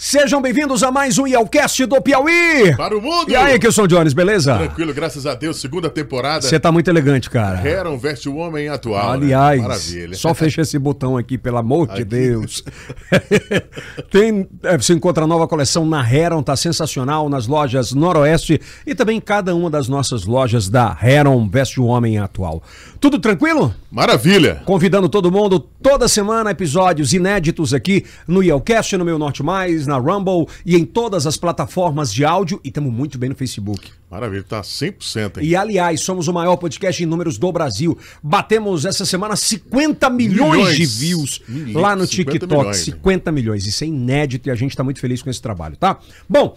Sejam bem-vindos a mais um Yelcast do Piauí. Para o mundo! E aí, Kilson Jones, beleza? Tranquilo, graças a Deus, segunda temporada. Você tá muito elegante, cara. Heron veste o homem atual. Aliás, né? Maravilha. só fecha esse botão aqui, pelo amor de Aqui. Deus. Tem, é, você encontra a nova coleção na Heron, tá sensacional, nas lojas Noroeste e também em cada uma das nossas lojas da Heron Veste o Homem Atual. Tudo tranquilo? Maravilha! Convidando todo mundo, toda semana, episódios inéditos aqui no Yelcast, no Meu Norte Mais, na Rumble e em todas as plataformas de áudio. E estamos muito bem no Facebook. Maravilha, tá 100%, hein? E aliás, somos o maior podcast em números do Brasil. Batemos essa semana 50 milhões, Milhões. de views Milhões, lá no 50 TikTok. milhões, né? 50 milhões. Isso é inédito e a gente tá muito feliz com esse trabalho, tá? Bom,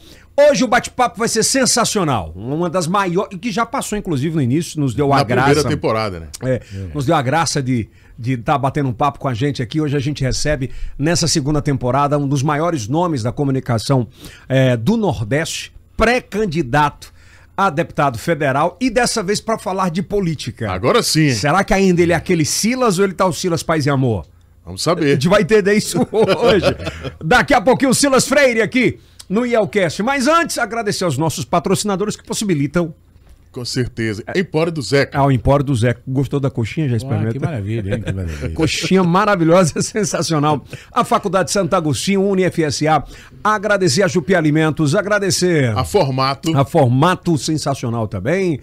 hoje o bate-papo vai ser sensacional. Uma das maiores. Que já passou, inclusive, no início, nos deu a Na graça. primeira temporada, né? É, Nos deu a graça de de estar batendo um papo com a gente aqui. Hoje a gente recebe, nessa segunda temporada, um dos maiores nomes da comunicação é, do Nordeste, pré-candidato a deputado federal e dessa vez para falar de política. Agora sim? Será que ainda ele é aquele Silas ou ele tá o Silas Paz e Amor? Vamos A saber. gente vai entender isso hoje. Daqui a pouquinho o Silas Freire aqui no Yelcast. Mas antes, agradecer aos nossos patrocinadores que possibilitam Com certeza. Empório do Zeca. ao Empório do Zé. Gostou da coxinha? Já Ah, experimentou? que maravilha, hein? Que maravilha. Coxinha maravilhosa, sensacional. A Faculdade Santo Agostinho, UniFSA. Agradecer a Jupi Alimentos, agradecer A formato. a Formato Sensacional também.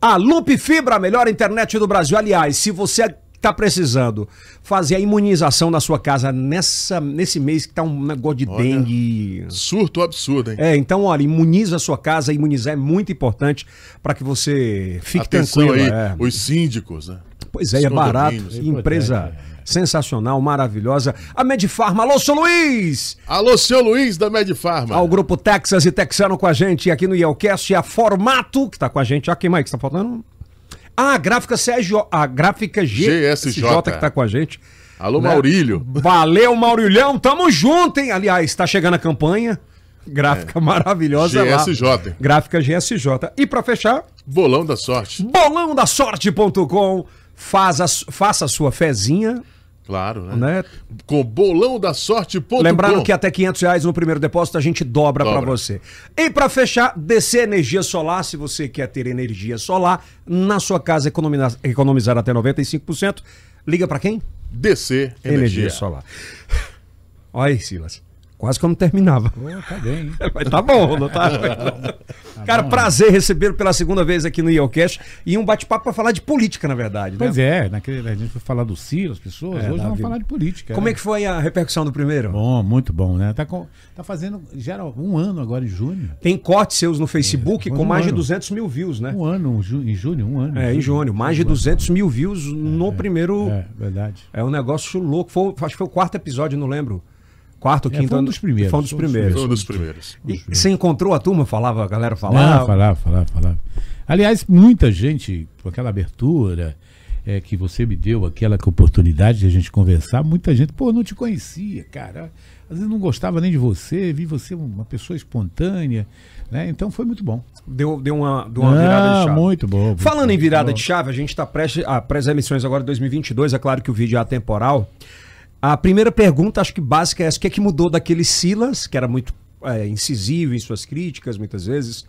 A Loop Fibra, a melhor internet do Brasil. Aliás, se você está precisando fazer a imunização na sua casa nessa, nesse mês que tá um negócio de Olha. dengue. Surto absurdo, hein? É, então, olha, imuniza a sua casa. Imunizar é muito importante para que você fique Atenção tranquilo. aí, é. os síndicos, né? Pois é, Os é barato. Empresa sensacional, maravilhosa. A Medifarma. Alô, seu Luiz! Alô, seu Luiz da Medifarma. Ao grupo Texas e Texano com a gente aqui no Yelcast. A Formato, que tá com a gente. Ó, quem mais que tá faltando? Ah, a gráfica Sérgio, a gráfica GSJ. que tá com a gente. Alô, né? Maurílio. Valeu, Maurilhão. Tamo junto, hein? Aliás, tá chegando a campanha. Gráfica maravilhosa lá. GSJ. Gráfica GSJ. E pra fechar, Bolão da sorte. bolãodasorte.com. Faz a, faça a sua fezinha, Claro, né? né? Com bolão da sorte.com. Lembrando que até 500 reais no primeiro depósito a gente dobra, pra Dobra. você. E pra fechar, DC Energia Solar. Se você quer ter energia solar na sua casa, economizar, economizar até 95%, liga pra quem? DC Energia, Energia. Solar. Olha aí, Silas. Quase que eu não terminava. Pô, tá bem, hein? Mas tá bom, não tá? Cara, prazer recebê-lo pela segunda vez aqui no Yelcast e um bate-papo pra falar de política, na verdade. Pois né? é, naquele, a gente foi falar do Ciro, as pessoas, É, hoje vamos falar de política. Como né? é que foi a repercussão do primeiro? Bom, muito bom, né? Tá, com, tá fazendo, era um ano agora em junho. Tem cortes seus no Facebook É, com um mais de ano. 200 mil views, né? Um ano, em junho, um ano. É, em junho. Mais de 200 mil views no primeiro. É, verdade. É um negócio louco. Foi, acho que foi o quarto episódio, não lembro. Quarto ou É, quinto. foi um dos primeiros, Foi um dos primeiros. Foi um dos primeiros. E você encontrou a turma? Falava, a galera Não, falava. falava, falava, falava. Aliás, muita gente, com aquela abertura é, que você me deu, aquela oportunidade de a gente conversar, muita gente, pô, não te conhecia, cara. Às vezes não gostava nem de você, vi você uma pessoa espontânea, né? Então foi muito bom. Deu, deu uma, deu uma virada de Ah, chave. muito bom. muito Falando bom, em virada de chave, a gente está prestes a pré-eleições agora de 2022. É claro que o vídeo é atemporal. A primeira pergunta, acho que básica, é essa: o que é que mudou daquele Silas, que era muito é, incisivo em suas críticas, muitas vezes,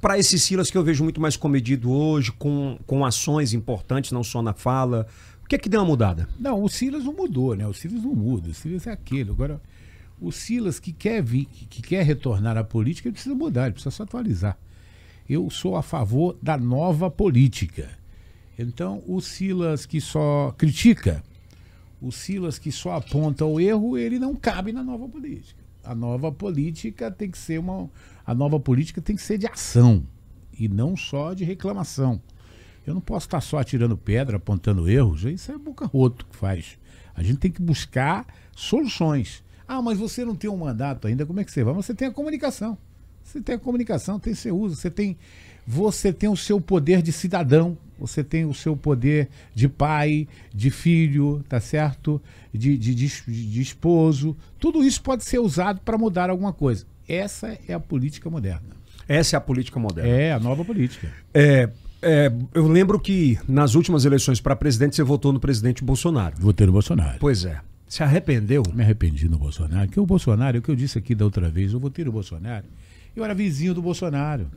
para esse Silas que eu vejo muito mais comedido hoje, com, com ações importantes, não só na fala. O que é que deu uma mudada? Não, o Silas não mudou, né? O Silas não muda. O Silas é aquele. Agora, o Silas que quer vir, que, que quer retornar à política, ele precisa mudar, ele precisa se atualizar. Eu sou a favor da nova política. Então, o Silas que só critica, o Silas que só aponta o erro, ele não cabe na nova política. A nova política tem que ser uma. A nova política tem que ser de ação e não só de reclamação. Eu não posso estar só atirando pedra, apontando erros. Isso é boca roto que faz. A gente tem que buscar soluções. Ah, mas você não tem um mandato ainda, como é que você vai? Você tem a comunicação. Você tem a comunicação, tem seu uso, você tem, você tem o seu poder de cidadão, você tem o seu poder de pai, de filho, tá certo? De, de, de, de esposo. Tudo isso pode ser usado para mudar alguma coisa. Essa é a política moderna. Essa é a política moderna. É a nova política. É, é, eu lembro que nas últimas eleições para presidente você votou no presidente Bolsonaro. Votei no Bolsonaro. Pois é. Se arrependeu? Me arrependi no Bolsonaro, porque o Bolsonaro, é o que eu disse aqui da outra vez, eu votei no Bolsonaro. Eu era vizinho do Bolsonaro.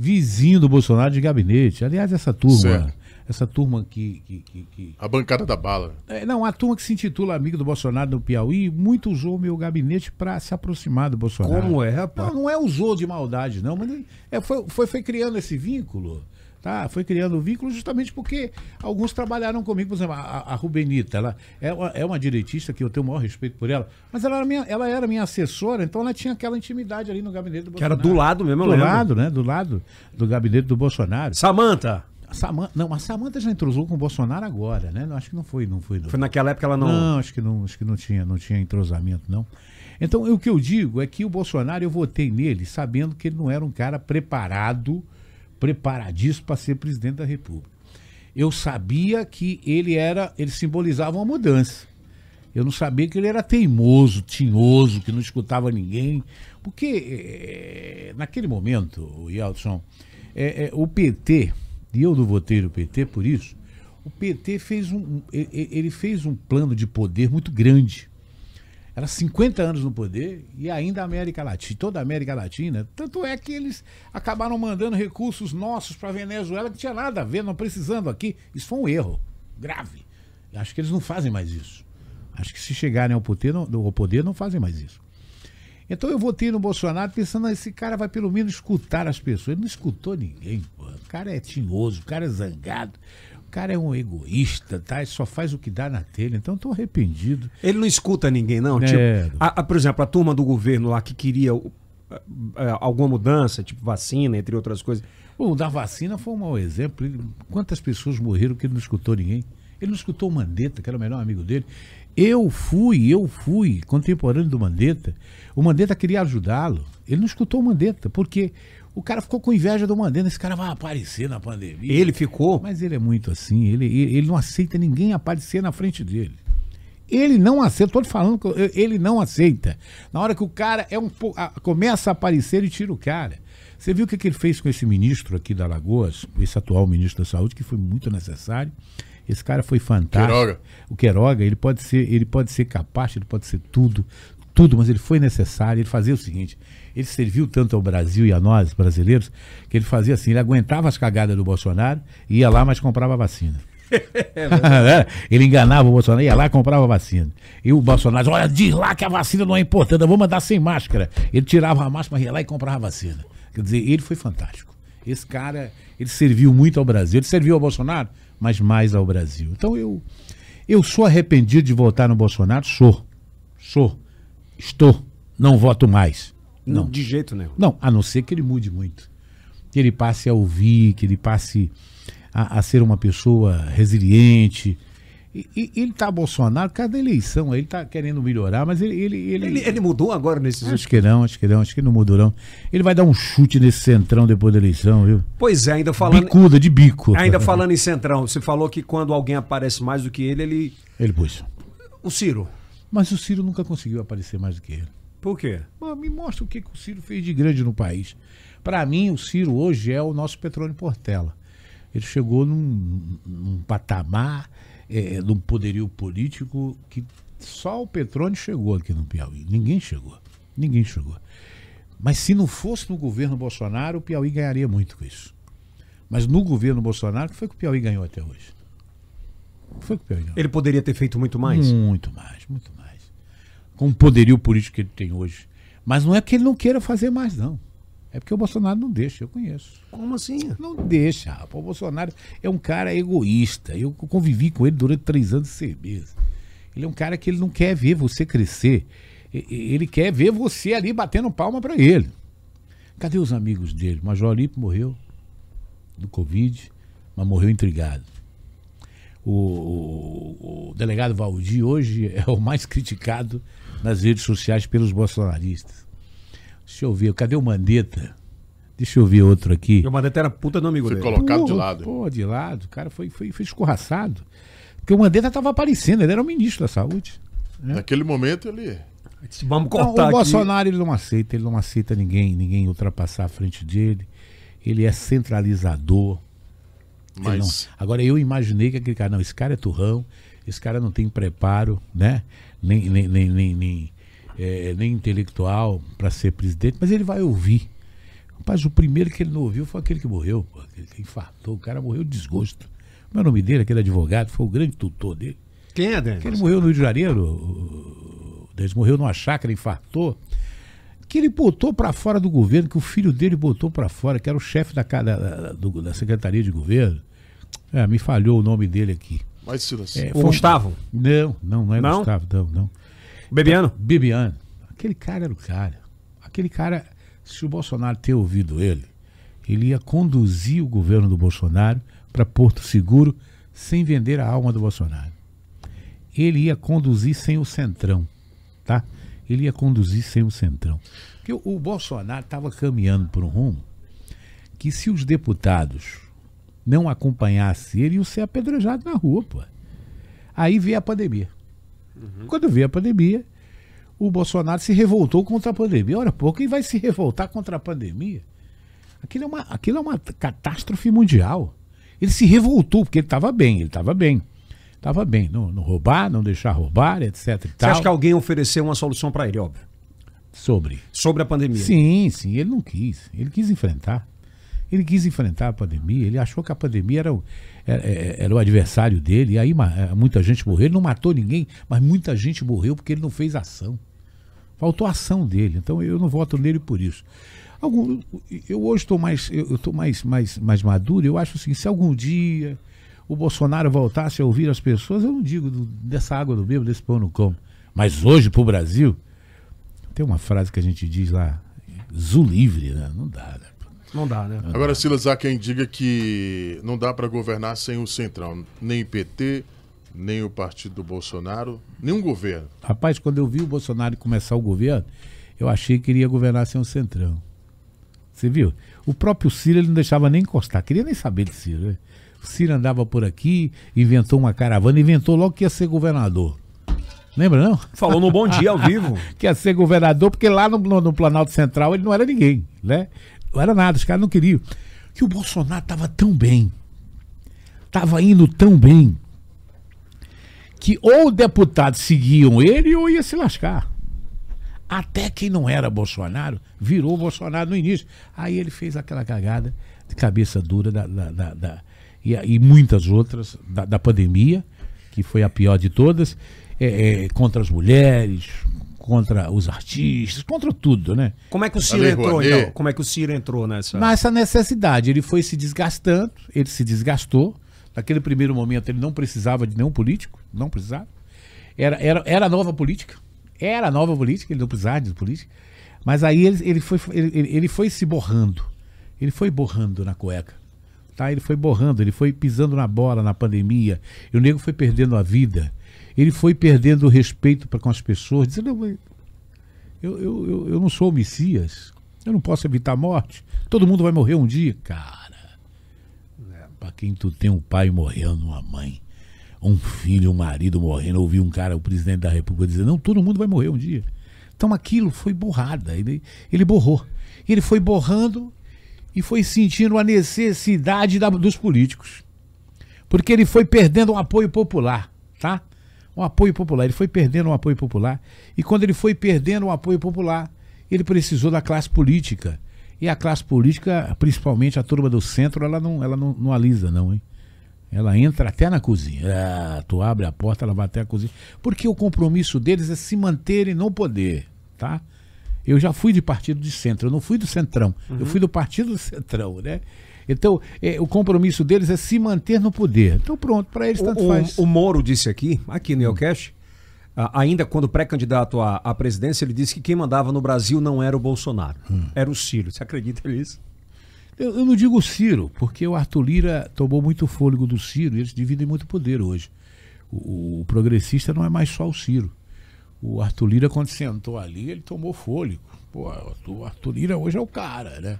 Vizinho do Bolsonaro de gabinete. Aliás, essa turma, Certo. essa turma que. que, que- que- A bancada da bala. É, não, a turma que se intitula Amigo do Bolsonaro no Piauí, muito usou o meu gabinete para se aproximar do Bolsonaro. Como é, rapaz? Não, não é usou de maldade, não, mas é, foi, foi, foi criando esse vínculo. Tá? Foi criando vínculo justamente porque alguns trabalharam comigo. Por exemplo, a, a Rubenita, ela é uma, é uma direitista que eu tenho o maior respeito por ela, mas ela era, minha, ela era minha assessora, então ela tinha aquela intimidade ali no gabinete do Que era Bolsonaro. do lado mesmo, Do lado, né? Do lado do gabinete do Bolsonaro. Samanta. Samanta, não, a Samanta já entrosou com o Bolsonaro agora, né? Acho que não foi, não foi. não. Foi naquela época ela não. Não, acho que não, acho que não tinha, não tinha entrosamento, não. Então, o que eu digo é que o Bolsonaro, eu votei nele sabendo que ele não era um cara preparado, preparadíssimo para ser presidente da República. Eu sabia que ele era, ele simbolizava uma mudança. Eu não sabia que ele era teimoso, tinhoso, que não escutava ninguém. Porque eh, naquele momento, Yeltsin, eh, eh, o PT, e eu não votei no PT por isso, o PT fez um, ele fez um plano de poder muito grande. Era 50 anos no poder e ainda a América Latina, toda a América Latina. Tanto é que eles acabaram mandando recursos nossos para Venezuela que tinha nada a ver, não precisando aqui. Isso foi um erro grave. Acho que eles não fazem mais isso. Acho que se chegarem ao poder, não, ao poder, não fazem mais isso. Então eu votei no Bolsonaro pensando, "Ah, esse cara vai pelo menos escutar as pessoas. Ele não escutou ninguém, pô. O cara é tinhoso, o cara é zangado, o cara é um egoísta, tá? Ele só faz o que dá na telha. Então eu tô arrependido. Ele não escuta ninguém, não? É. Tipo, a- a- por exemplo, a turma do governo lá que queria eh, eh, alguma mudança, tipo vacina, entre outras coisas. O da vacina foi um mau exemplo. Ele- quantas pessoas morreram que ele não escutou ninguém? Ele não escutou o Mandetta, que era o melhor amigo dele. Eu fui, eu fui contemporâneo do Mandetta. O Mandetta queria ajudá-lo. Ele não escutou o Mandetta, porque o cara ficou com inveja do Mandetta. Esse cara vai aparecer na pandemia. Ele ficou. Mas ele é muito assim, ele, ele, não aceita ninguém aparecer na frente dele. Ele não aceita, te falando que ele não aceita. Na hora que o cara é um começa a aparecer, ele tira o cara. Você viu o que, que ele fez com esse ministro aqui da Lagoas, esse atual ministro da Saúde, que foi muito necessário. Esse cara foi fantástico. Queiroga. O Queiroga, ele pode ser, ele pode ser capaz, ele pode ser tudo, tudo, mas ele foi necessário. Ele fazia o seguinte: ele serviu tanto ao Brasil e a nós, brasileiros, que ele fazia assim, ele aguentava as cagadas do Bolsonaro, ia lá, mas comprava vacina. É, ele enganava o Bolsonaro, ia lá e comprava vacina. E o Bolsonaro, olha, diz lá que a vacina não é importante, eu vou mandar sem máscara. Ele tirava a máscara, ia lá e comprava vacina. Quer dizer, ele foi fantástico. Esse cara, ele serviu muito ao Brasil. Ele serviu ao Bolsonaro, mas mais ao Brasil. Então eu, eu sou arrependido de votar no Bolsonaro? Sou. Sou. Estou. Não voto mais. Não. De jeito nenhum. Não, a não ser que ele mude muito. Que ele passe a ouvir, que ele passe a, a ser uma pessoa resiliente. E, e- ele tá Bolsonaro, cada eleição, ele tá querendo melhorar, mas ele. ele, ele, Ele, ele mudou agora nesses últimos. Acho que não, acho que não, acho que não mudou não. Ele vai dar um chute nesse centrão depois da eleição, viu? Pois é, ainda falando. Bicuda, de bico. Ainda falando em Centrão, você falou que quando alguém aparece mais do que ele, ele. Ele pôs. O Ciro. Mas o Ciro nunca conseguiu aparecer mais do que ele. Por quê? Pô, me mostra o que, que o Ciro fez de grande no país. Para mim, o Ciro hoje é o nosso Petrônio Portela. Ele chegou num, num patamar, é, num poderio político que só o Petrônio chegou aqui no Piauí. Ninguém chegou. Ninguém chegou. Mas se não fosse no governo Bolsonaro, o Piauí ganharia muito com isso. Mas no governo Bolsonaro, o que foi que o Piauí ganhou até hoje? Foi que o Piauí ganhou? Ele poderia ter feito muito mais? Muito mais, muito mais. Com o poderio político que ele tem hoje. Mas não é que ele não queira fazer mais, não. É porque o Bolsonaro não deixa, eu conheço. Como assim? Não deixa, rapaz. O Bolsonaro é um cara egoísta. Eu convivi com ele durante três anos de certeza. Ele é um cara que ele não quer ver você crescer. E- e- Ele quer ver você ali batendo palma pra ele. Cadê os amigos dele? Major Alipe morreu do Covid, mas morreu intrigado. O, o- o delegado Valdir hoje é o mais criticado nas redes sociais pelos bolsonaristas. Deixa eu ver, cadê o Mandetta? Deixa eu ver outro aqui. O Mandetta era puta do amigo Foi dele. colocado de Pô, lado. Pô, de lado. O cara foi, foi, foi escorraçado. Porque o Mandetta estava aparecendo, ele era o ministro da saúde. Naquele momento ele. Vamos Não, cortar o aqui. Bolsonaro ele não aceita, ele não aceita ninguém, ninguém ultrapassar a frente dele. Ele é centralizador. Mas. não- Agora eu imaginei que aquele cara, não, esse cara é turrão, esse cara não tem preparo, né? nem, nem, nem, nem, nem, é, nem intelectual para ser presidente, mas ele vai ouvir. Rapaz, o primeiro que ele não ouviu foi aquele que morreu, pô, aquele que infartou. O cara morreu de desgosto. Como é o nome dele, aquele advogado, foi o grande tutor dele. Quem é, Denis? Que ele morreu no Rio de Janeiro, o- ele morreu numa chácara, infartou. Que ele botou para fora do governo, que o filho dele botou para fora, que era o chefe da, da, da- do- da Secretaria de Governo. É, me falhou o nome dele aqui. Mas, Silas, É, O Gustavo? Não, não, não é Não? Gustavo, não, não. Bebiano? Bibiano. Aquele cara era o cara. Aquele cara, se o Bolsonaro ter ouvido ele, ele ia conduzir o governo do Bolsonaro para Porto Seguro sem vender a alma do Bolsonaro. Ele ia conduzir sem o Centrão, tá? Ele ia conduzir sem o Centrão. Porque o, Bolsonaro estava caminhando por um rumo que se os deputados não acompanhassem ele, iam ser apedrejados na rua, pô. Aí veio a pandemia. Quando veio a pandemia, o Bolsonaro se revoltou contra a pandemia. Ora, pô, quem vai se revoltar contra a pandemia? Aquilo é uma, aquilo é uma catástrofe mundial. Ele se revoltou, porque ele estava bem, ele estava bem. Estava bem, não, não roubar, não deixar roubar, etc. E Você tal. acha que alguém ofereceu uma solução para ele, óbvio? Sobre. Sobre a pandemia. Sim, sim, ele não quis. Ele quis enfrentar. Ele quis enfrentar a pandemia. Ele achou que a pandemia era o, era, era o adversário dele. E aí eh, muita gente morreu. Ele não matou ninguém, mas muita gente morreu porque ele não fez ação. Faltou ação dele. Então eu não voto nele por isso. Algum, eu hoje estou mais, eu estou mais, mais, mais maduro. Eu acho assim, se algum dia o Bolsonaro voltasse a ouvir as pessoas, eu não digo do- dessa água do bebo, desse pão no como. Mas hoje, para o Brasil, tem uma frase que a gente diz lá, Zu livre, né? Não dá, né? Não dá, né? agora, Silas, há quem diga que não dá para governar sem o Centrão. Nem o PT, nem o partido do Bolsonaro, nem um governo. Rapaz, quando eu vi o Bolsonaro começar o governo, eu achei que ele ia governar sem o Centrão. Você viu? O próprio Ciro ele não deixava nem encostar, queria nem saber de Ciro. Né? O Ciro andava por aqui, inventou uma caravana, inventou logo que ia ser governador. Lembra, não? Falou no Bom Dia ao vivo. que ia ser governador, porque lá no, no- no Planalto Central ele não era ninguém, né? Não era nada, os caras não queriam. Que o Bolsonaro estava tão bem, estava indo tão bem, que ou deputados seguiam ele ou ia se lascar. Até quem não era Bolsonaro virou Bolsonaro no início. Aí ele fez aquela cagada de cabeça dura da, da- da- da- e, e muitas outras da, da pandemia, que foi a pior de todas, é, é, contra as mulheres, contra os artistas, contra tudo, né? Como é que o Ciro entrou, então? Como é que o Ciro entrou nessa... Nessa necessidade, ele foi se desgastando, ele se desgastou. Naquele primeiro momento, ele não precisava de nenhum político, não precisava. Era, era, era a nova política, era a nova política, ele não precisava de política. Mas aí ele, ele, foi, ele, ele- ele foi se borrando, ele foi borrando na cueca. Tá? Ele foi borrando, ele foi pisando na bola na pandemia. E o nego foi perdendo a vida. Ele foi perdendo o respeito para com as pessoas, dizendo, "Não, eu, eu, eu, eu não sou o Messias. Eu não posso evitar a morte. Todo mundo vai morrer um dia. Cara, pra quem tu tem um pai morrendo, uma mãe, um filho, um marido morrendo, ouvi um cara, o presidente da república dizer, não, todo mundo vai morrer um dia. Então aquilo foi borrada, ele, ele borrou. Ele foi borrando e foi sentindo a necessidade da- dos políticos. Porque ele foi perdendo um apoio popular, tá? Um apoio popular. Ele foi perdendo um apoio popular. E quando ele foi perdendo um apoio popular, ele precisou da classe política. E a classe política, principalmente a turma do centro, ela não, ela não, não alisa, não, hein? Ela entra até na cozinha. Ah, tu abre a porta, ela vai até a cozinha. Porque o compromisso deles é se manterem no poder, tá? Eu já fui de partido de centro, eu não fui do centrão, eu fui do partido do centrão, né? Então, é, o compromisso deles é se manter no poder. Então, pronto, para eles tanto O, faz. o, o Moro disse aqui, aqui no Neocast, a- ainda quando pré-candidato à, à presidência, ele disse que quem mandava no Brasil não era o Bolsonaro, Hum. era o Ciro. Você acredita nisso? Eu, eu não digo o Ciro, porque o Arthur Lira tomou muito fôlego do Ciro e eles dividem muito poder hoje. O, o progressista não é mais só o Ciro. O Arthur Lira, quando sentou ali, ele tomou fôlego. Pô, o Arthur Lira hoje é o cara, né?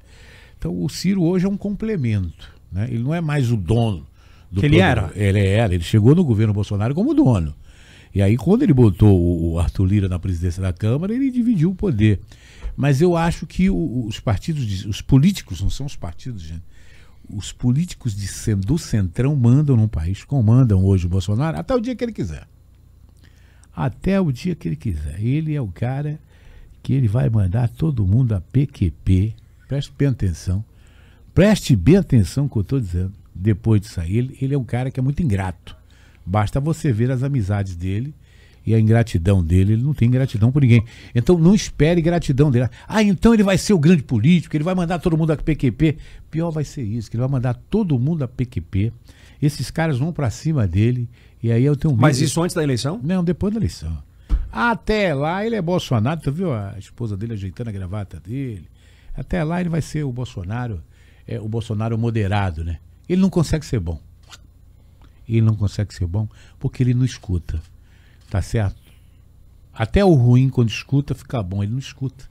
Então o Ciro hoje é um complemento. Né? Ele não é mais o dono do ele era. Ele era. Ele chegou no governo Bolsonaro como dono. E aí, quando ele botou o Arthur Lira na presidência da Câmara, ele dividiu o poder. Mas eu acho que os partidos, os políticos, não são os partidos, gente. Os políticos de, do Centrão mandam no país, comandam hoje o Bolsonaro até o dia que ele quiser. até o dia que ele quiser. Ele é o cara que ele vai mandar todo mundo a PQP. Preste bem atenção. Preste bem atenção no que eu estou dizendo. Depois disso aí, ele, ele é um cara que é muito ingrato. Basta você ver as amizades dele e a ingratidão dele. Ele não tem gratidão por ninguém. Então não espere gratidão dele. Ah, então ele vai ser o grande político, ele vai mandar todo mundo a PQP. Pior vai ser isso, que ele vai mandar todo mundo a PQP. Esses caras vão para cima dele e aí eu tenho Mas isso antes da eleição? Não, depois da eleição. Até lá ele é Bolsonaro, tu viu a esposa dele ajeitando a gravata dele? Até lá ele vai ser o Bolsonaro, é, o Bolsonaro moderado, né? Ele não consegue ser bom. Ele não consegue ser bom porque ele não escuta. Tá certo? Até o ruim, quando escuta, fica bom. Ele não escuta.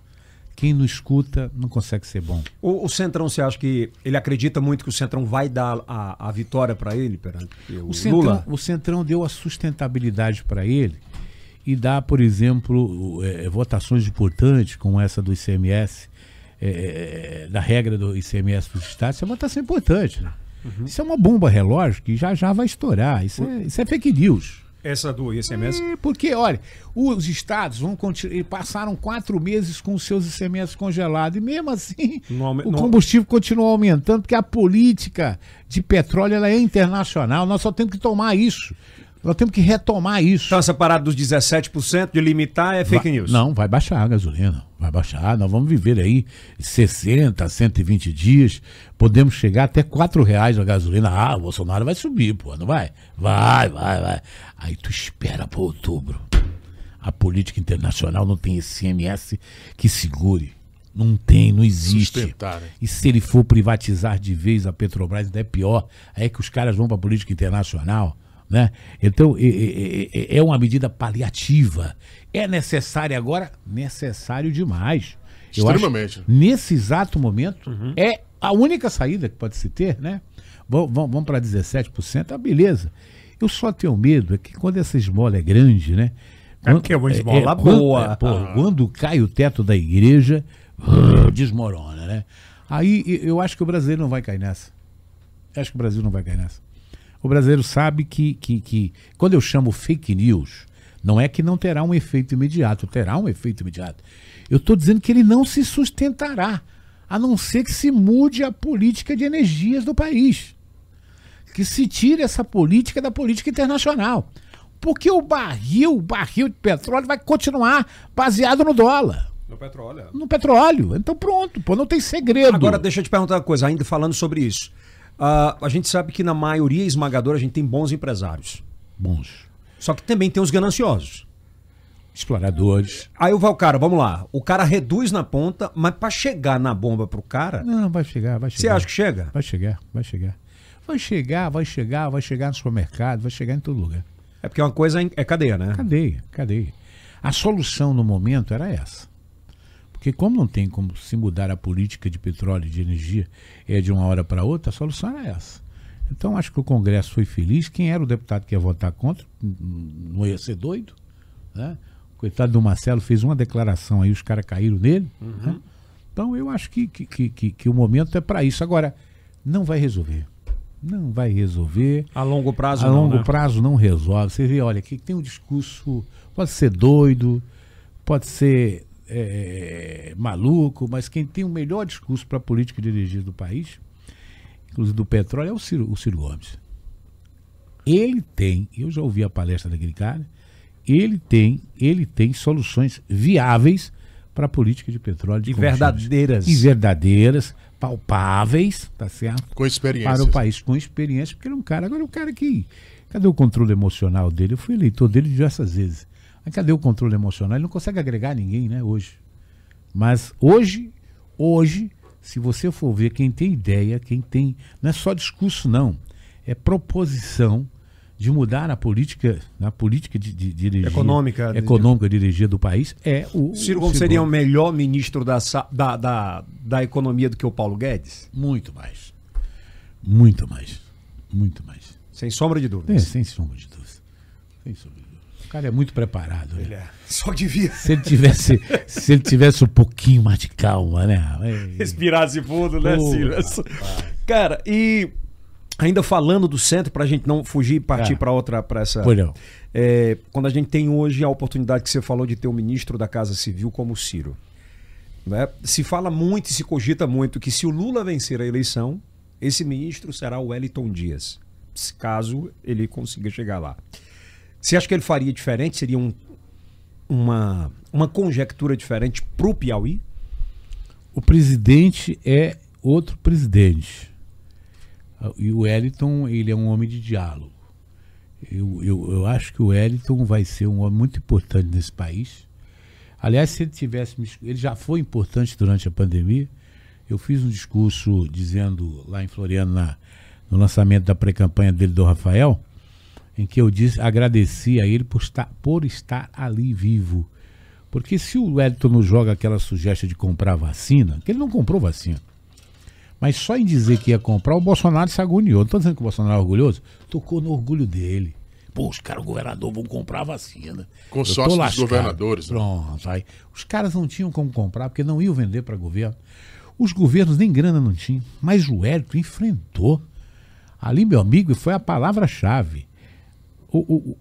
Quem não escuta não consegue ser bom. O, o Centrão, você acha que ele acredita muito que o Centrão vai dar a, a vitória para ele perante o, O Centrão, Lula? o Centrão deu a sustentabilidade para ele e dá, por exemplo, eh, votações importantes, como essa do ICMS, eh, da regra do ICMS para os estados. Isso é uma votação importante. né? Isso é uma bomba relógio que já já vai estourar. Isso é, isso é fake news. Essa do ICMS? É, porque, olha, os estados vão continuar. Passaram quatro meses com os seus ICMS congelados e mesmo assim Não o não- combustível continua aumentando, porque a política de petróleo ela é internacional. Nós só temos que tomar isso. Nós temos que retomar isso. Então essa parada dos 17% de limitar é fake Vai- news. Não, vai baixar a gasolina. Vai baixar. Nós vamos viver aí 60, 120 dias. Podemos chegar até 4 reais a gasolina. Ah, o Bolsonaro vai subir, pô, não vai? Vai, vai, vai. Aí tu espera para outubro. A política internacional não tem esse CMS que segure. Não tem, não existe. Né? E se ele for privatizar de vez a Petrobras, ainda é pior. Aí é que os caras vão para a política internacional. Né? Então, é- é, é- é uma medida paliativa. É necessária agora? Necessário demais. Eu acho, Extremamente. nesse exato momento, é a única saída que pode se ter, né? Vamos, vamos, vamos para 17%, ah, beleza. Eu só tenho medo é que quando essa esmola é grande, né? É porque é uma esmola quando- boa. é, pô, quando cai o teto da igreja, ah, desmorona, né? Aí eu acho que o brasileiro não vai cair nessa. Eu acho que o Brasil não vai cair nessa. O brasileiro sabe que, que, que quando eu chamo fake news, não é que não terá um efeito imediato, terá um efeito imediato. Eu estou dizendo que ele não se sustentará, a não ser que se mude a política de energias do país. Que se tire essa política da política internacional. Porque o barril, o barril de petróleo vai continuar baseado no dólar, No petróleo. no petróleo. Então pronto, pô, não tem segredo. Agora deixa eu te perguntar uma coisa, ainda falando sobre isso. Ah, a gente sabe que na maioria esmagadora a gente tem bons empresários. Bons Só que também tem os gananciosos. exploradores. Aí o cara, vamos lá. O cara reduz na ponta, mas pra chegar na bomba pro cara, Não, vai chegar, vai chegar. você acha que chega? Vai chegar, vai chegar. Vai chegar, vai chegar, vai chegar no supermercado, vai chegar em todo lugar. É porque uma coisa é cadeia, né? Cadeia, cadeia. A solução no momento era essa. Porque como não tem como se mudar a política de petróleo e de energia é de uma hora para outra, a solução era essa. Então acho que o Congresso foi feliz. Quem era o deputado que ia votar contra não ia ser doido. Né? O coitado do Marcelo fez uma declaração aí, os caras caíram nele. né? Então eu acho que, que, que, que- que o momento é para isso. Agora, não vai resolver. Não vai resolver. A longo prazo A não, longo né? prazo não resolve. Você vê, olha, aqui tem um discurso, pode ser doido, pode ser é, maluco, mas quem tem o melhor discurso para a política de energia do país, inclusive do petróleo, é o Ciro, o Ciro Gomes. Ele tem, eu já ouvi a palestra daquele cara, ele tem, ele tem soluções viáveis para a política de petróleo de E verdadeiras. E verdadeiras, palpáveis, tá certo? Com experiência. para o país com experiência, porque ele é um cara. Agora, o cara que. Cadê o controle emocional dele? Eu fui eleitor dele diversas vezes. Mas cadê o controle emocional? Ele não consegue agregar ninguém, né, hoje. Mas hoje, hoje, se você for ver quem tem ideia, quem tem. Não é só discurso, não. É proposição de mudar a política, na política de, de, de energia, Econômica. econômica de energia do país, é o. Ciro Gomes seria o melhor ministro da, da, da, da economia do que o Paulo Guedes? Muito mais. Muito mais. Muito mais. Sem sombra de É, dúvidas. sem sombra de dúvida. Sem sombra de dúvida. O cara é muito preparado. né? Ele é. Só devia Se ele tivesse, se ele tivesse um pouquinho mais de calma, né? Respirasse fundo, né, Ciro? Cara, e Ainda falando do centro, para a gente não fugir e partir É. para outra, para essa. Pois não. É, quando a gente tem hoje a oportunidade que você falou de ter o ministro da Casa Civil como o Ciro. né? Se fala muito e se cogita muito que se o Lula vencer a eleição, esse ministro será o Wellington Dias, caso ele consiga chegar lá. Você acha que ele faria diferente? Seria um- uma, uma conjectura diferente para o Piauí? O presidente é outro presidente. E o Wellington, ele é um homem de diálogo. Eu, eu, eu acho que o Wellington vai ser um homem muito importante nesse país. Aliás, se ele tivesse. Ele já foi importante durante a pandemia. Eu fiz um discurso dizendo lá em Floriana, no lançamento da pré-campanha dele do Rafael, em que eu disse, agradeci a ele por estar, por estar ali vivo. Porque se o Wellington não joga aquela sugestão de comprar vacina, que ele não comprou vacina, mas só em dizer que ia comprar, o Bolsonaro se agoniou. Não estou dizendo que o Bolsonaro é orgulhoso, tocou no orgulho dele. Pô, os caras, o governador, vão comprar vacina. Consórcio dos governadores, né? Pronto, aí. Os caras não tinham como comprar, porque não iam vender para governo. Os governos nem grana não tinham. Mas o Wellington enfrentou. Ali, meu amigo, foi a palavra-chave.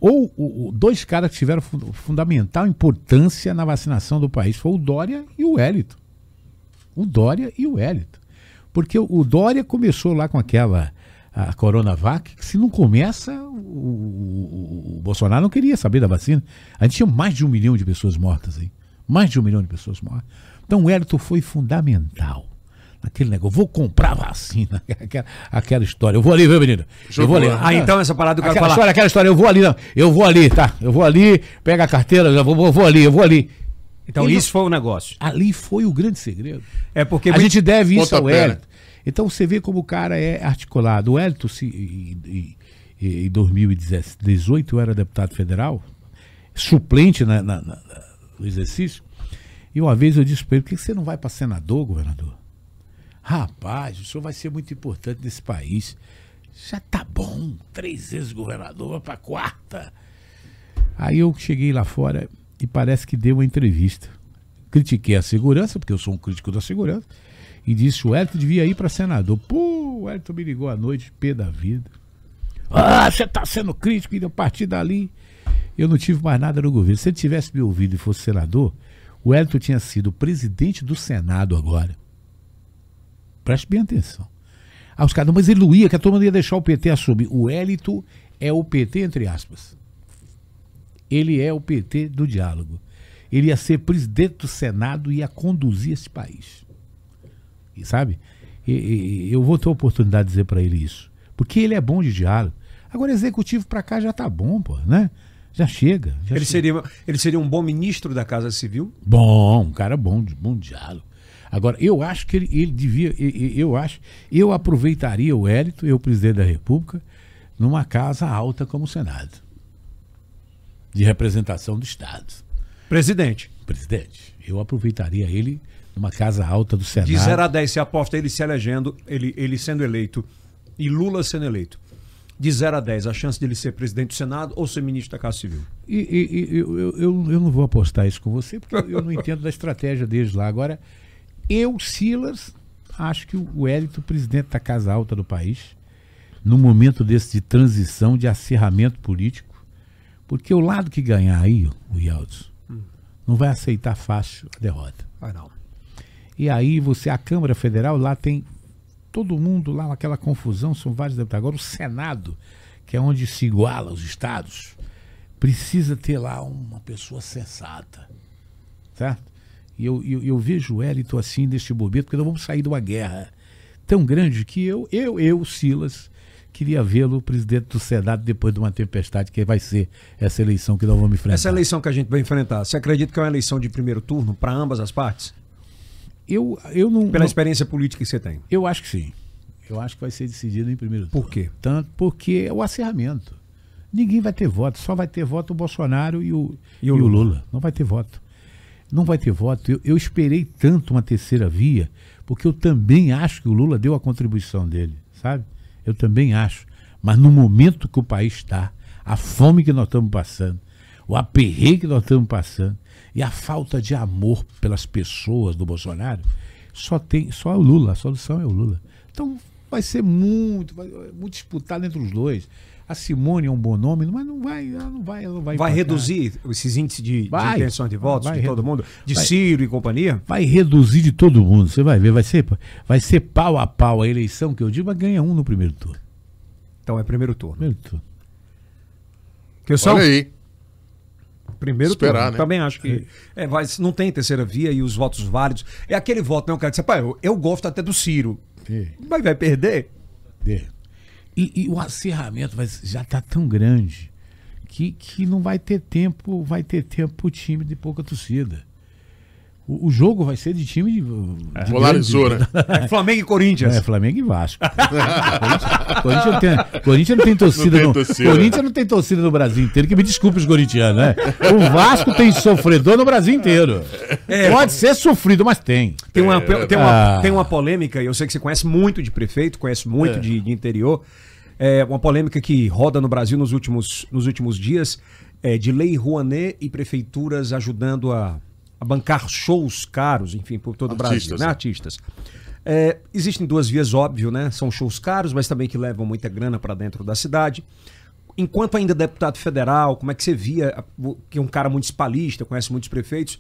Ou o- o- dois caras que tiveram fun- fundamental importância na vacinação do país foi o Dória e o Wellington. O Dória e o Wellington. Porque o Dória começou lá com aquela a Coronavac, que se não começa, o, o- o Bolsonaro não queria saber da vacina. A gente tinha mais de um milhão de pessoas mortas aí. Mais de um milhão de pessoas mortas. Então o Wellington foi fundamental. Naquele negócio, vou comprar vacina, aquela, aquela história. Eu vou ali, viu, menino? Eu vou ali. Jogou. Ah, então essa parada do cara Aquela falar. história, aquela história, eu vou ali, não. Eu vou ali, tá? Eu vou ali, pega a carteira, eu vou, vou ali, eu vou ali. Então Ele- isso foi o negócio. Ali foi o grande segredo. É porque A muito- gente deve isso ao Pontapé, né? Wellington. Então você vê como o cara é articulado. O Wellington, se, em, em- em 2018, eu era deputado federal, suplente na- na- na- na- no exercício, e uma vez eu disse para ele, por que você não vai para senador, governador? Rapaz, o senhor vai ser muito importante nesse país. Já tá bom, três vezes governador, vai para quarta. Aí eu cheguei lá fora e parece que deu uma entrevista. Critiquei a segurança, porque eu sou um crítico da segurança, e disse o Wellington devia ir para senador. Pô, o Wellington me ligou à noite, pé da vida. Ah, você tá sendo crítico, e a partir dali eu não tive mais nada no governo. Se ele tivesse me ouvido e fosse senador, o Wellington tinha sido presidente do Senado agora. Preste bem atenção. Ah, os caras, mas ele não ia, que a turma ia deixar o PT assumir. O Wellington é o PT, entre aspas. Ele é o PT do diálogo. Ele ia ser presidente do Senado e ia conduzir esse país. E sabe? E- e- eu vou ter a oportunidade de dizer para ele isso. Porque ele é bom de diálogo. Agora, executivo para cá já tá bom, pô, né? Já chega. já Ele chega. seria, ele seria um bom ministro da Casa Civil? Bom, um cara bom, de bom diálogo. Agora, eu acho que ele, ele devia, eu acho, eu aproveitaria o Wellington, eu presidente da República, numa casa alta como o Senado. De representação do Estado. Presidente. Presidente, eu aproveitaria ele numa casa alta do Senado. De 0 a 10, você aposta ele se elegendo, ele, ele sendo eleito e Lula sendo eleito. De 0 a 10, a chance dele ser presidente do Senado ou ser ministro da Casa Civil? E, e- e- eu, eu, eu não vou apostar isso com você, porque eu não entendo da estratégia deles lá. Agora, eu, Silas, acho que o Wellington, presidente da Casa Alta do país, num momento desse de transição, de acirramento político, porque o lado que ganhar aí, o Yaldes, não vai aceitar fácil a derrota. Ah, não. E aí você, a Câmara Federal, lá tem todo mundo lá naquela confusão, são vários deputados. Agora o Senado, que é onde se iguala os estados, precisa ter lá uma pessoa sensata. Certo? E eu, eu, eu vejo o Wellington assim neste momento, porque nós vamos sair de uma guerra tão grande que eu, eu, eu, Silas, queria vê-lo presidente do Senado depois de uma tempestade que vai ser essa eleição que nós vamos enfrentar. Essa eleição que a gente vai enfrentar, você acredita que é uma eleição de primeiro turno para ambas as partes? Eu, eu não, Pela não- experiência política que você tem. Eu acho que sim. Eu acho que vai ser decidido em primeiro turno. Por quê? Tanto porque é o acerramento. Ninguém vai ter voto, só vai ter voto o Bolsonaro e o, E e o o Lula. Lula. Não vai ter voto. Não vai ter voto. Eu, eu esperei tanto uma terceira via, porque eu também acho que o Lula deu a contribuição dele, sabe? Eu também acho. Mas no momento que o país está, a fome que nós estamos passando, o aperreio que nós estamos passando e a falta de amor pelas pessoas do Bolsonaro, só tem só o Lula. A solução é o Lula. Então vai ser muito, vai, muito disputado entre os dois. A Simone é um bom nome, mas não vai, ela não vai, ela não vai. Vai empatar. reduzir esses índices de, de Vai. intenção de votos Vai de todo mundo? De vai. Ciro e companhia? Vai reduzir de todo mundo, você vai ver, vai ser, vai ser pau a pau a eleição que eu digo, mas ganha um no primeiro turno. Então é primeiro turno. Primeiro turno. Que são Olha aí. primeiro Esperar, turno. né? Também acho que é, vai, não tem terceira via e os votos válidos. É aquele voto, né? O cara diz, pai, eu, eu gosto até do Ciro. É. Mas vai perder? É. E, e o acirramento vai, já está tão grande que, que não vai ter tempo, vai ter tempo pro time de pouca torcida. O, o jogo vai ser de time de. de Polarizou, grande- né? É Flamengo e Corinthians. É, Flamengo e Vasco. Corinthians, Corinthians não tem, Corinthians não tem torcida Não tem no torcida. Corinthians não tem torcida no Brasil inteiro. Que me desculpe os corintianos, né? O Vasco tem sofredor no Brasil inteiro. Pode ser sofrido, mas tem. Tem uma, tem, uma, Ah. tem uma polêmica, e eu sei que você conhece muito de prefeito, conhece muito de, de interior. É uma polêmica que roda no Brasil nos últimos, nos últimos dias, é, de lei Rouanet e prefeituras ajudando a, a bancar shows caros, enfim, por todo o Brasil, Artistas, né? né? Artistas. É, existem duas vias, óbvio, né? São shows caros, mas também que levam muita grana para dentro da cidade. Enquanto ainda deputado federal, como é que você via, o- que é um cara muito espalhista, conhece muitos prefeitos,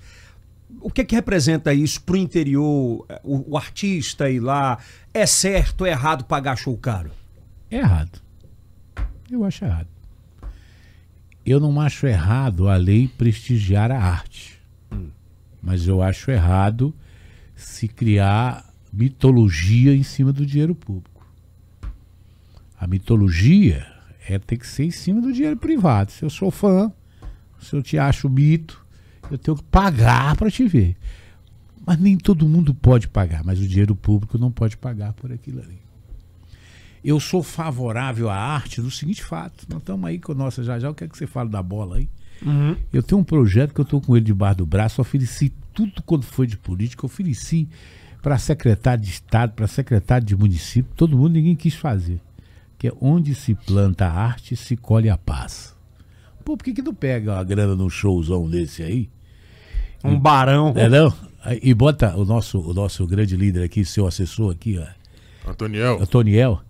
o que é que representa isso pro interior, eh, o, o artista ir lá? É certo é errado pagar show caro? É errado. Eu acho errado. Eu não acho errado a lei prestigiar a arte. Mas eu acho errado se criar mitologia em cima do dinheiro público. A mitologia é ter que ser em cima do dinheiro privado. Se eu sou fã, se eu te acho mito, eu tenho que pagar para te ver. Mas nem todo mundo pode pagar, mas o dinheiro público não pode pagar por aquilo ali. Eu sou favorável à arte do seguinte fato. Nós estamos aí com a nossa já já. O que é que você fala da bola aí? Eu tenho um projeto que eu estou com ele debaixo do braço. Ofereci tudo quando foi de política. Ofereci para secretário de Estado, para secretário de município. Todo mundo, ninguém quis fazer. Que é onde se planta a arte, se colhe a paz. Pô, por que, que não pega uma grana num showzão desse aí? Um barão. É não? E bota o nosso, o nosso grande líder aqui, seu assessor aqui, ó. Antoniel. Antoniel,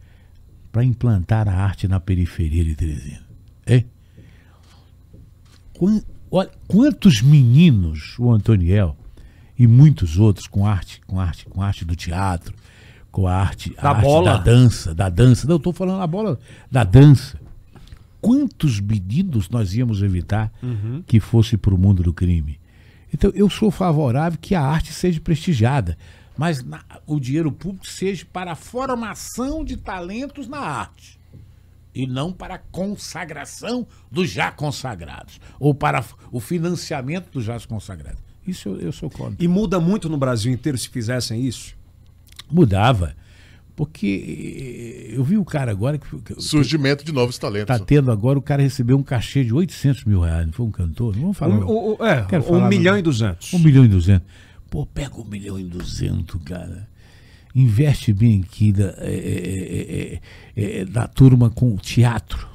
para implantar a arte na periferia de Teresina. Quan- olha, quantos meninos o Antoniel e muitos outros com arte, com arte, com arte do teatro, com a arte, a Da arte bola. da dança, da dança. Não, estou falando a bola da dança. Quantos meninos nós íamos evitar que fosse para o mundo do crime? Então, eu sou favorável que a arte seja prestigiada, mas na- o dinheiro público seja para a formação de talentos na arte e não para a consagração dos já consagrados ou para o financiamento dos já consagrados. Isso eu, eu sou contra. E muda muito no Brasil inteiro se fizessem isso? Mudava. Porque eh, eu vi o cara agora que, que Surgimento de novos talentos. tá tendo agora, o cara recebeu um cachê de 800 mil reais, não foi um cantor? Não vamos falar. Um, o- é, Quero um falar, milhão não. e duzentos. Um milhão e duzentos. Pô, pega um milhão e duzentos, cara. Investe bem aqui da, é, é, é, é, da turma com o teatro.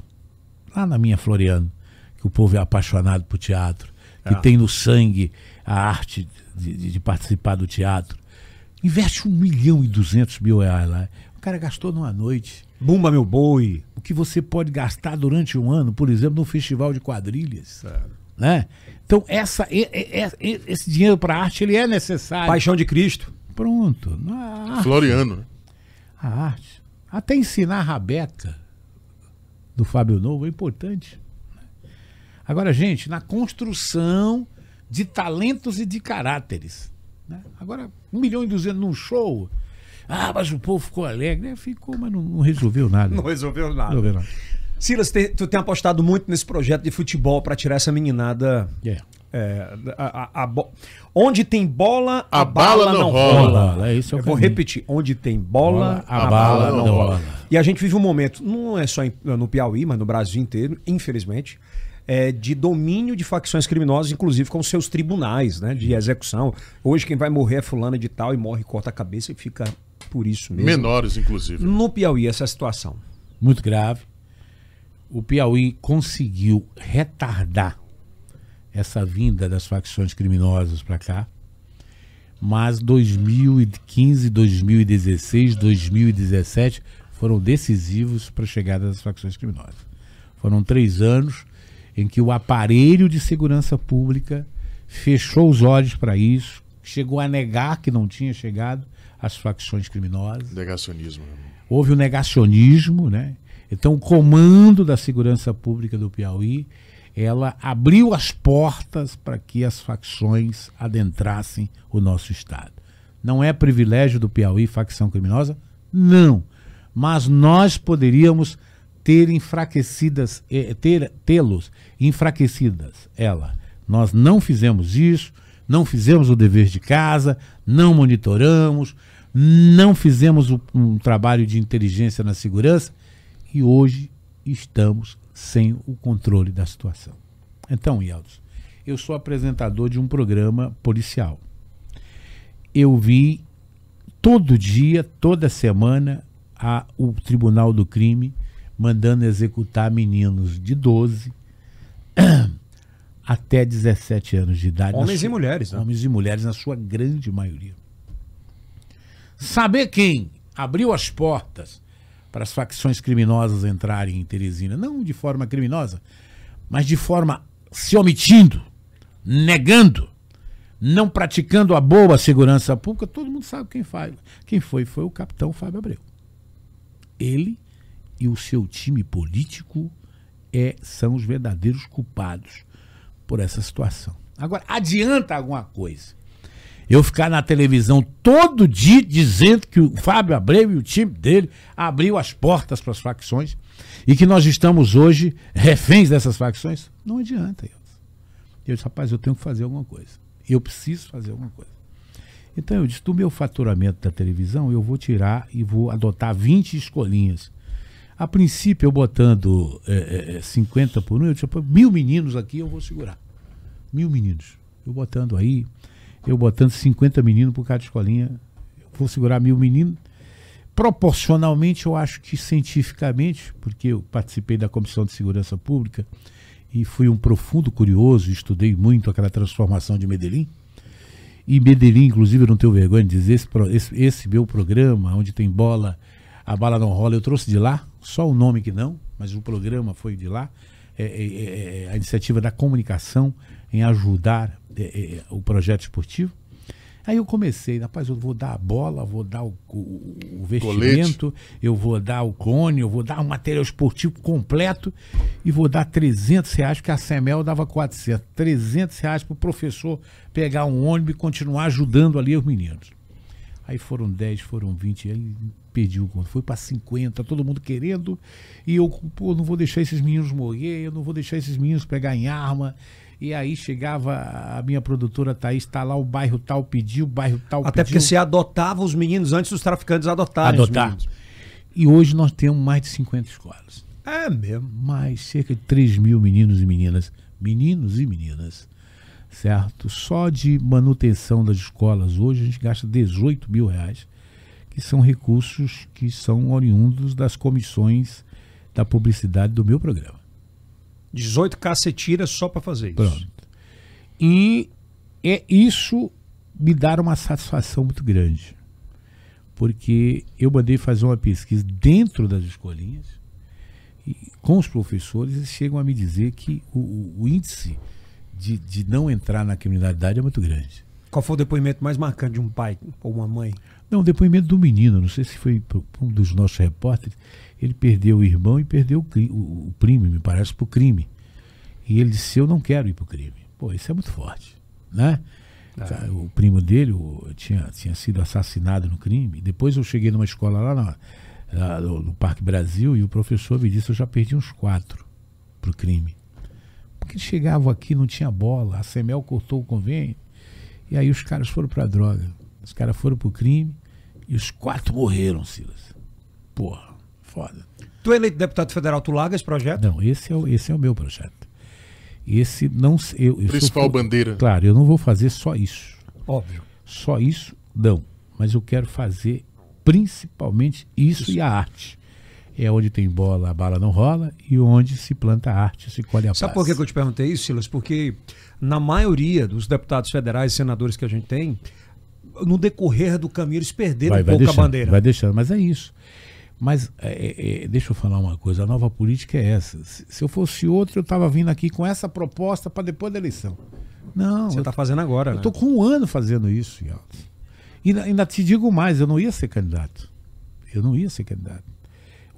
Lá na minha Floriano, que o povo é apaixonado por teatro, que É. tem no sangue a arte de, de- de participar do teatro. Investe um milhão e duzentos mil reais lá. O cara gastou numa noite. Bumba meu boi. O que você pode gastar durante um ano, por exemplo, num festival de quadrilhas. Né? Então, essa, e- e- e- esse dinheiro para arte ele é necessário. Paixão de Cristo. Pronto. A arte, Floriano. né? a arte. Até ensinar a rabeca do Fábio Novo é importante. Agora, gente, na construção de talentos e de caráteres. né? Agora, um milhão e duzentos num show. Ah, mas o povo ficou alegre. Ficou, mas não, não resolveu nada. Não resolveu Não nada. resolveu nada. Silas, te- tu tem apostado muito nesse projeto de futebol pra tirar essa meninada. É. é, a- a- a bo- Onde tem bola, a, A bala, bala não não rola. rola. É, esse é o Eu vou repetir. Onde tem bola, Bola, a bala não rola. E a gente vive um momento, não é só no Piauí, mas no Brasil inteiro, infelizmente, é, de domínio de facções criminosas, inclusive com seus tribunais né, de execução. Hoje quem vai morrer é fulano de tal e morre, corta a cabeça e fica por isso mesmo. Menores, inclusive. No Piauí, essa situação. muito grave. O Piauí conseguiu retardar essa vinda das facções criminosas para cá, Mas 2015, 2016, 2017 foram decisivos para a chegada das facções criminosas. Foram três anos em que o aparelho de segurança pública fechou os olhos para isso, chegou a negar que não tinha chegado às facções criminosas. Negacionismo. Houve o negacionismo, né? Então, o comando da segurança pública do Piauí, ela abriu as portas para que as facções adentrassem o nosso estado. Não é privilégio do Piauí facção criminosa? Não. Mas nós poderíamos ter enfraquecidas, eh, ter tê-los enfraquecidas ela. Nós não fizemos isso, não fizemos o dever de casa, não monitoramos, não fizemos um, um trabalho de inteligência na segurança e hoje estamos sem o controle da situação. Então, Yeldos, eu sou apresentador de um programa policial. Eu vi todo dia, toda semana, a, o Tribunal do Crime mandando executar meninos de 12 até 17 anos de idade. Homens sua, e mulheres, né? Homens e mulheres, na sua grande maioria. Saber quem abriu as portas para as facções criminosas entrarem em Teresina, não de forma criminosa, mas de forma se omitindo, negando, não praticando a boa segurança pública, todo mundo sabe quem faz. Quem foi? Foi o capitão Fábio Abreu. Ele e o seu time político é, são os verdadeiros culpados por essa situação. Agora, adianta alguma coisa eu ficar na televisão todo dia dizendo que o Fábio Abreu e o time dele abriu as portas para as facções e que nós estamos hoje reféns dessas facções? Não adianta. Eu disse, rapaz, eu tenho que fazer alguma coisa. Eu preciso fazer alguma coisa. Então eu disse, do meu faturamento da televisão, eu vou tirar e vou adotar 20 escolinhas. A princípio, eu botando é, é, 50 por um, eu disse, mil meninos aqui eu vou segurar. Mil meninos. Eu botando aí, eu botando 50 meninos por cada escolinha, vou segurar mil meninos. Proporcionalmente, eu acho que cientificamente, porque eu participei da Comissão de Segurança Pública e fui um profundo curioso, estudei muito aquela transformação de Medellín. E Medellín, inclusive, eu não tenho vergonha de dizer, esse, esse, esse meu programa, onde tem bola, a bala não rola, eu trouxe de lá, só o nome que não, mas o programa foi de lá. É, é, é, a iniciativa da comunicação em ajudar é, o projeto esportivo. Aí eu comecei, rapaz, eu vou dar a bola, vou dar o, o, o vestimento, Colete. eu vou dar o cone, eu vou dar um material esportivo completo e vou dar 300 reais, porque a Semel dava 400. 300 reais para o professor pegar um ônibus e continuar ajudando ali os meninos. Aí foram 10, foram 20, aí perdi o conto. Foi para 50, todo mundo querendo. E eu, pô, não vou deixar esses meninos morrer, eu não vou deixar esses meninos pegar em arma. E aí chegava a minha produtora Thaís, tá lá o bairro tal pediu, o bairro tal Até pediu. porque você adotava os meninos antes dos traficantes adotarem Adotar. E hoje nós temos mais de 50 escolas. É mesmo. Mais cerca de 3 mil meninos e meninas. Meninos e meninas. Certo? Só de manutenção das escolas hoje a gente gasta 18 mil reais, que são recursos que são oriundos das comissões da publicidade do meu programa. 18k você tira só para fazer isso. Pronto. E é isso me dá uma satisfação muito grande. Porque eu mandei fazer uma pesquisa dentro das escolinhas e, com os professores e chegam a me dizer que o, o índice de, de não entrar na criminalidade é muito grande. Qual foi o depoimento mais marcante de um pai ou uma mãe? Não, o depoimento do menino, não sei se foi um dos nossos repórteres, ele perdeu o irmão e perdeu o, o, o primo, me parece, para o crime. E ele disse: Eu não quero ir para o crime. Pô, isso é muito forte, né? É. O primo dele o, tinha, tinha sido assassinado no crime. Depois eu cheguei numa escola lá, na, lá no, no, Parque Brasil e o professor me disse: Eu já perdi uns quatro para o crime. Porque eles chegavam aqui, não tinha bola, a Semel cortou o convênio. E aí os caras foram para a droga. Os caras foram para o crime e os quatro morreram, Silas. Porra. Foda. Tu é eleito deputado federal, tu larga esse projeto? Não, esse é o, esse é o meu projeto. Esse não. Eu, eu Principal bandeira. Claro, eu não vou fazer só isso. Óbvio. Só isso, não. Mas eu quero fazer principalmente isso, isso. e a arte. É onde tem bola, a bala não rola, e onde se planta a arte, se colhe a Sabe paz. por que eu te perguntei isso, Silas? Porque na maioria dos deputados federais e senadores que a gente tem, no decorrer do caminho eles perderam vai, um vai pouco deixando, a bandeira. Vai deixando, mas é isso. Mas é, é, deixa eu falar uma coisa, a nova política é essa. Se, se eu fosse outro, eu estava vindo aqui com essa proposta para depois da eleição. Não, Você está fazendo agora, eu né? tô com um ano fazendo isso, Yalto. E ainda- ainda te digo mais, eu não ia ser candidato. Eu não ia ser candidato.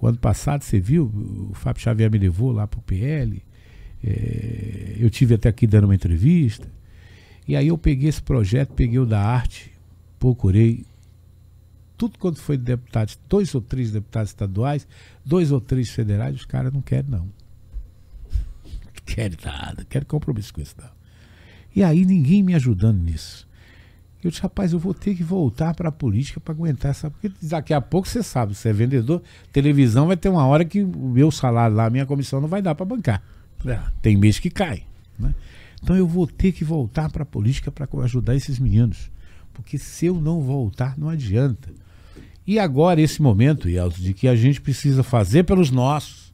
O ano passado, você viu, o Fábio Xavier me levou lá pro PL. é, eu tive até aqui dando uma entrevista. E aí eu peguei esse projeto, peguei o da arte, procurei tudo quanto foi de deputados, dois ou três deputados estaduais, dois ou três federais, os caras não querem não. Não querem nada, não querem compromisso com isso não. E aí ninguém me ajudando nisso. Eu disse, rapaz, eu vou ter que voltar para a política para aguentar essa. Porque daqui a pouco você sabe, você é vendedor, televisão vai ter uma hora que o meu salário lá, a minha comissão não vai dar para bancar. É. Tem mês que cai. Né? Então eu vou ter que voltar para a política para ajudar esses meninos. Porque se eu não voltar, não adianta. E agora, esse momento, Yeltsin, de que a gente precisa fazer pelos nossos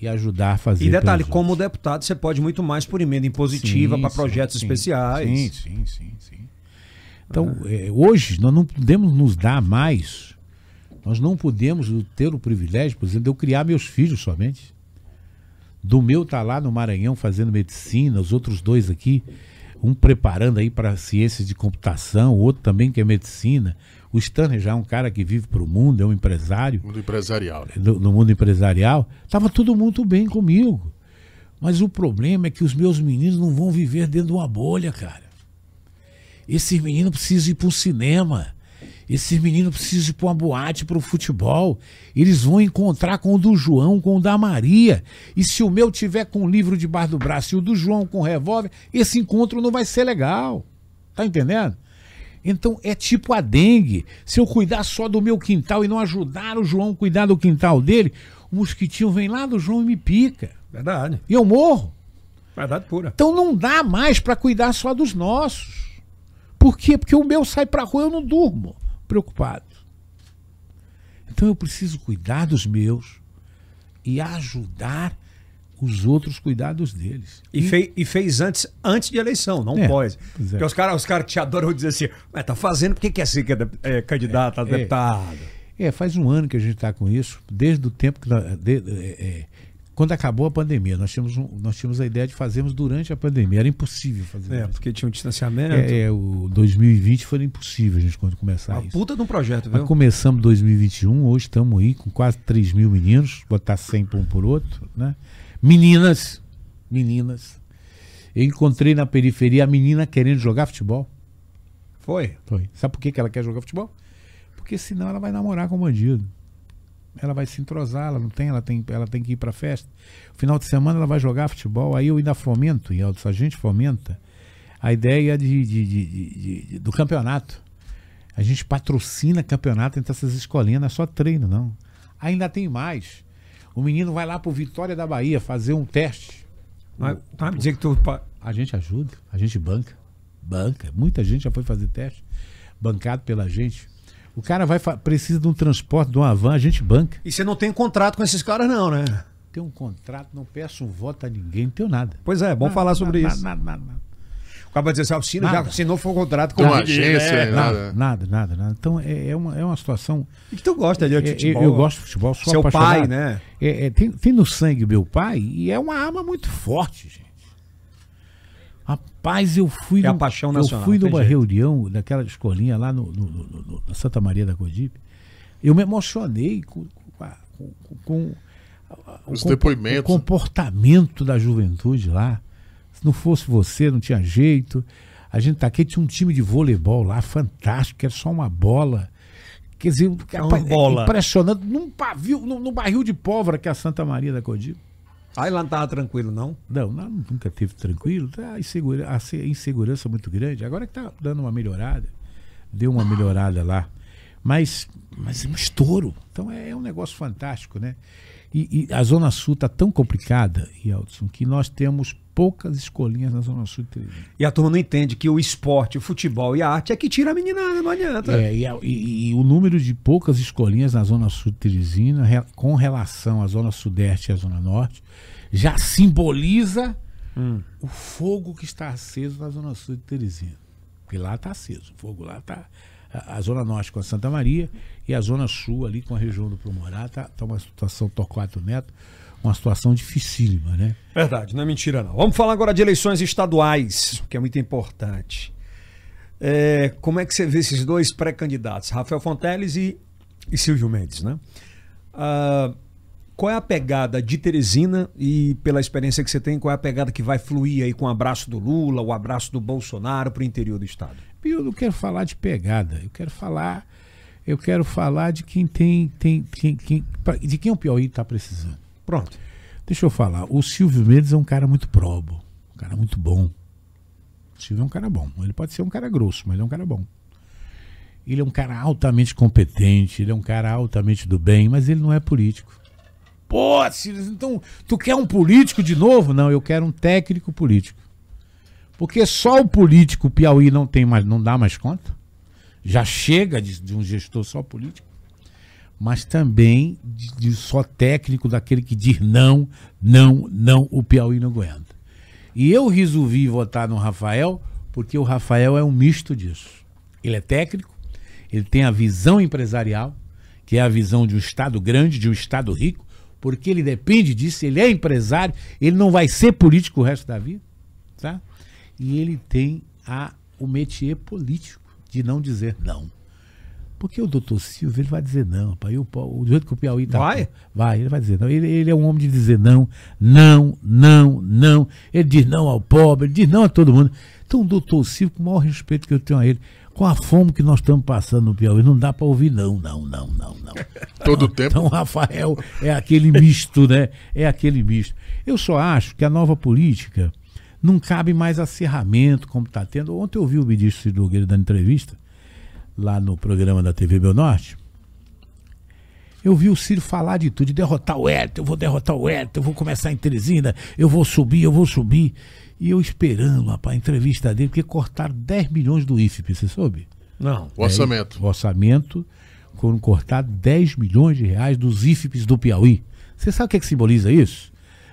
e ajudar a fazer E detalhe, como outros. deputado, você pode muito mais por emenda impositiva para projetos sim. especiais. Sim, sim, sim, sim. Então, é, hoje, nós não podemos nos dar mais. Nós não podemos ter o privilégio, por exemplo, de eu criar meus filhos somente. Do meu tá lá no Maranhão fazendo medicina, os outros dois aqui, um preparando aí para ciências de computação, o outro também que é medicina. O Stanley já é um cara que vive para o mundo, é um empresário Mundo empresarial. né? no, no mundo empresarial, estava tudo muito bem comigo. Mas o problema é que os meus meninos não vão viver dentro de uma bolha, cara. Esses meninos precisam ir para o cinema. Esses meninos precisam ir para uma boate, para o futebol. Eles vão encontrar com o do João, com o da Maria. E se o meu tiver com o livro debaixo do braço e o do João com o revólver, esse encontro não vai ser legal. Tá entendendo? Então é tipo a dengue. Se eu cuidar só do meu quintal e não ajudar o João a cuidar do quintal dele, o mosquitinho vem lá do João e me pica. Verdade. E eu morro. Verdade pura. Então não dá mais para cuidar só dos nossos. Por quê? Porque o meu sai pra rua e eu não durmo preocupado. Então eu preciso cuidar dos meus e ajudar os outros a cuidar dos deles. E, fei- e fez antes, antes de eleição, não É, é. Porque os caras os cara te adoram dizer assim, mas tá fazendo porque quer ser candid- é, candidato a é. deputado. É, faz um ano que a gente está com isso, desde o tempo que. de- é, é, quando acabou a pandemia, nós tínhamos, um- nós tínhamos a ideia de fazermos durante a pandemia. Era impossível fazer. É, durante. porque tinha um distanciamento. É, é, o 2020 foi impossível a gente quando começar Uma isso. puta de um projeto, Mas viu? começamos 2021, hoje estamos aí com quase 3 mil meninos, botar 100 para um por outro, né? Meninas, meninas. Eu encontrei na periferia a menina querendo jogar futebol. Foi. Foi. Sabe por que, que ela quer jogar futebol? Porque senão ela vai namorar com o bandido. Ela vai se entrosar, ela não tem, ela tem, ela tem que ir pra festa. Final de semana ela vai jogar futebol. Aí eu ainda fomento, e a gente fomenta a ideia de, de- de- de- de- do campeonato. A gente patrocina campeonato entre essas escolinhas, não é só treino, não. Ainda tem mais. O menino vai lá pro Vitória da Bahia fazer um teste. Mas, tá me dizer que tu. A gente ajuda, a gente banca. Banca. Muita gente já foi fazer teste, bancado pela gente. O cara vai precisa de um transporte, de uma van, a gente banca. E você não tem contrato com esses caras, não, né? Tem um contrato, não peço um voto a ninguém, não tenho nada. Pois é, bom Nada, falar sobre nada, isso. Nada, nada, nada. Acaba de dizer assim, Alcino já Nada. assinou foi um contrato com Com o agência, né? né? Nada, Nada. nada, nada. Então é, é uma, é uma situação. E que tu gosta de é- futebol? eu, eu gosto de futebol, sou Seu apaixonado. pai, né? É, é, tem, tem no sangue meu pai e é uma arma muito forte, gente. Rapaz, eu fui. É a paixão Eu nacional, fui não tem numa jeito. reunião daquela escolinha lá no, no- no- no- na Santa Maria da Codipe. Eu me emocionei com, com, a- com- com depoimentos. o comportamento da juventude lá. Se não fosse você, não tinha jeito. A gente tá aqui, tinha um time de voleibol lá, fantástico, era só uma bola. Quer dizer, rapaz, é bola. impressionante. Num pavio, num, num barril de pólvora que é a Santa Maria da Codipe. Aí lá não tava tranquilo, não? Não, não, nunca teve tranquilo. Tá a, insegura, a se- insegurança muito grande. Agora que tá dando uma melhorada. Deu uma melhorada lá. Mas, mas é um estouro. Então é, é um negócio fantástico, né? E, e a Zona Sul está tão complicada, Yeltsin, que nós temos poucas escolinhas na Zona Sul de Teresina. E a turma não entende que o esporte, o futebol e a arte é que tira a meninada, não adianta. É, e, e- e o número de poucas escolinhas na Zona Sul de Teresina, re- com relação à Zona Sudeste e à Zona Norte, já simboliza o fogo que está aceso na Zona Sul de Teresina. Porque lá está aceso. O fogo lá está. A, Zona Norte com a Santa Maria e a Zona Sul ali com a região do Promorá está tá uma situação Torquato Neto, uma situação dificílima, né? Verdade, não é mentira não. Vamos falar agora de eleições estaduais, que é muito importante. É, como é que você vê esses dois pré-candidatos, Rafael Fonteles e, e Silvio Mendes, né? Ah, qual é a pegada de Teresina e, pela experiência que você tem, qual é a pegada que vai fluir aí com o abraço do Lula, o abraço do Bolsonaro para o interior do estado? Eu não quero falar de pegada, eu quero falar, eu quero falar de quem tem, tem, quem, quem, de quem o Piauí está precisando. Pronto. Deixa eu falar. O Silvio Mendes é um cara muito probo, um cara muito bom. O Silvio é um cara bom. Ele pode ser um cara grosso, mas ele é um cara bom. Ele é um cara altamente competente, ele é um cara altamente do bem, mas ele não é político. Pô, Silas, então tu quer um político de novo? Não, eu quero um técnico político. Porque só o político Piauí não tem mais, não dá mais conta. Já chega de, de um gestor só político. Mas também de, de, só técnico daquele que diz não, não, não, o Piauí não aguenta. E eu resolvi votar no Rafael porque o Rafael é um misto disso. Ele é técnico, ele tem a visão empresarial, que é a visão de um Estado grande, de um Estado rico, porque ele depende disso, ele é empresário, ele não vai ser político o resto da vida, tá? E ele tem a, o métier político de não dizer não. Porque o doutor Silva ele vai dizer não, pai. O, o, jeito que o Piauí tá. Vai? Vai, ele vai dizer não. Ele, ele é um homem de dizer não, não, não, não. Ele diz não ao pobre, ele diz não a todo mundo. Então, o doutor Silva, com o maior respeito que eu tenho a ele, com a fome que nós estamos passando no Piauí, não dá para ouvir não, não, não, não, não. Todo então, tempo. Então, Rafael é aquele misto, né? É aquele misto. Eu só acho que a nova política não cabe mais acerramento como está tendo. Ontem eu ouvi o ministro Ciro Nogueira dando entrevista lá no programa da TV Bel Norte. Eu vi o Ciro falar de tudo, de derrotar o Hélio, eu vou derrotar o Hélio, eu vou começar em Teresina, eu vou subir, eu vou subir. E eu esperando, rapaz, a entrevista dele, porque cortaram 10 milhões do IFP, você soube? Não. O orçamento. É, o orçamento, foram cortados 10 milhões de reais dos IFPs do Piauí. Você sabe o que, é que simboliza isso?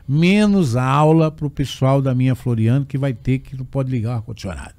Menos aula para o pessoal da minha Floriano que vai ter que não pode ligar o ar-condicionado.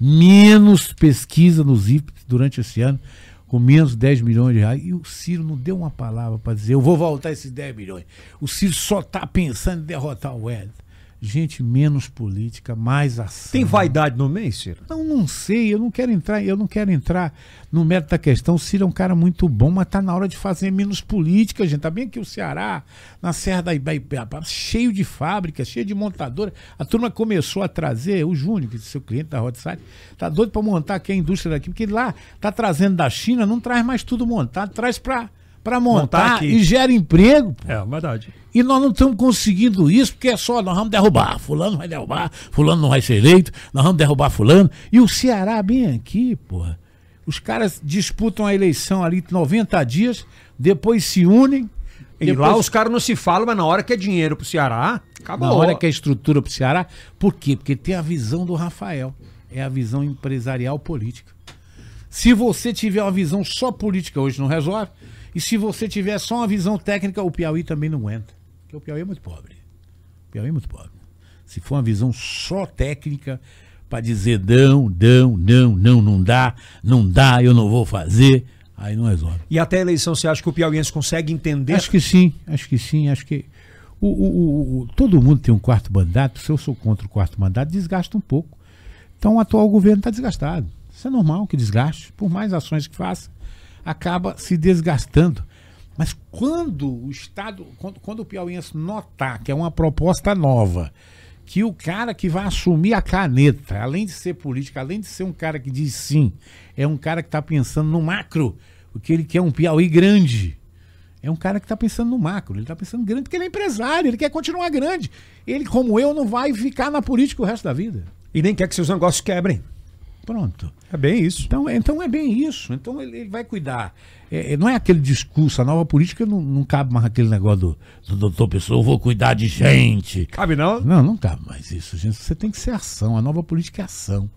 Menos pesquisa nos IFPs durante esse ano, com menos 10 milhões de reais. E o Ciro não deu uma palavra para dizer, eu vou voltar esses 10 milhões. O Ciro só está pensando em derrotar o Wellington gente menos política, mais ação. Tem vaidade no meio, Ciro? Não, não sei, eu não quero entrar, eu não quero entrar no mérito da questão. O Ciro é um cara muito bom, mas tá na hora de fazer menos política, gente. Tá bem aqui o Ceará, na Serra da Ibaipeaba, cheio de fábricas, cheio de montadora. A turma começou a trazer, o Júnior, que é seu cliente da Rodside, tá doido para montar aqui a indústria daqui, porque lá tá trazendo da China, não traz mais tudo montado, traz para para montar, montar e gera emprego. Pô. É, verdade. E nós não estamos conseguindo isso porque é só, nós vamos derrubar. Fulano vai derrubar, Fulano não vai ser eleito, nós vamos derrubar Fulano. E o Ceará, bem aqui, porra. Os caras disputam a eleição ali 90 dias, depois se unem. E depois... lá os caras não se falam, mas na hora que é dinheiro pro Ceará, acabou. Na hora que é estrutura pro Ceará. Por quê? Porque tem a visão do Rafael. É a visão empresarial política. Se você tiver uma visão só política hoje, não resolve. E se você tiver só uma visão técnica, o Piauí também não aguenta. Porque o Piauí é muito pobre. O Piauí é muito pobre. Se for uma visão só técnica, para dizer não, não, não, não, não dá, não dá, eu não vou fazer, aí não resolve. E até a eleição, você acha que o piauiense consegue entender? Acho que sim, acho que sim, acho que. O, o, o, todo mundo tem um quarto mandato, se eu sou contra o quarto mandato, desgasta um pouco. Então o atual governo está desgastado. Isso é normal que desgaste, por mais ações que faça acaba se desgastando. Mas quando o Estado, quando, quando o piauiense notar que é uma proposta nova, que o cara que vai assumir a caneta, além de ser político, além de ser um cara que diz sim, é um cara que está pensando no macro, porque ele quer um Piauí grande. É um cara que está pensando no macro, ele está pensando grande porque ele é empresário, ele quer continuar grande. Ele, como eu, não vai ficar na política o resto da vida. E nem quer que seus negócios quebrem. Pronto. É bem isso. Então, então é bem isso. Então ele, ele vai cuidar. É, é, não é aquele discurso, a nova política não, não cabe mais aquele negócio do, do doutor Pessoa, eu vou cuidar de gente. Cabe não? Não, não cabe mais isso, gente. Você tem que ser ação. A nova política é ação.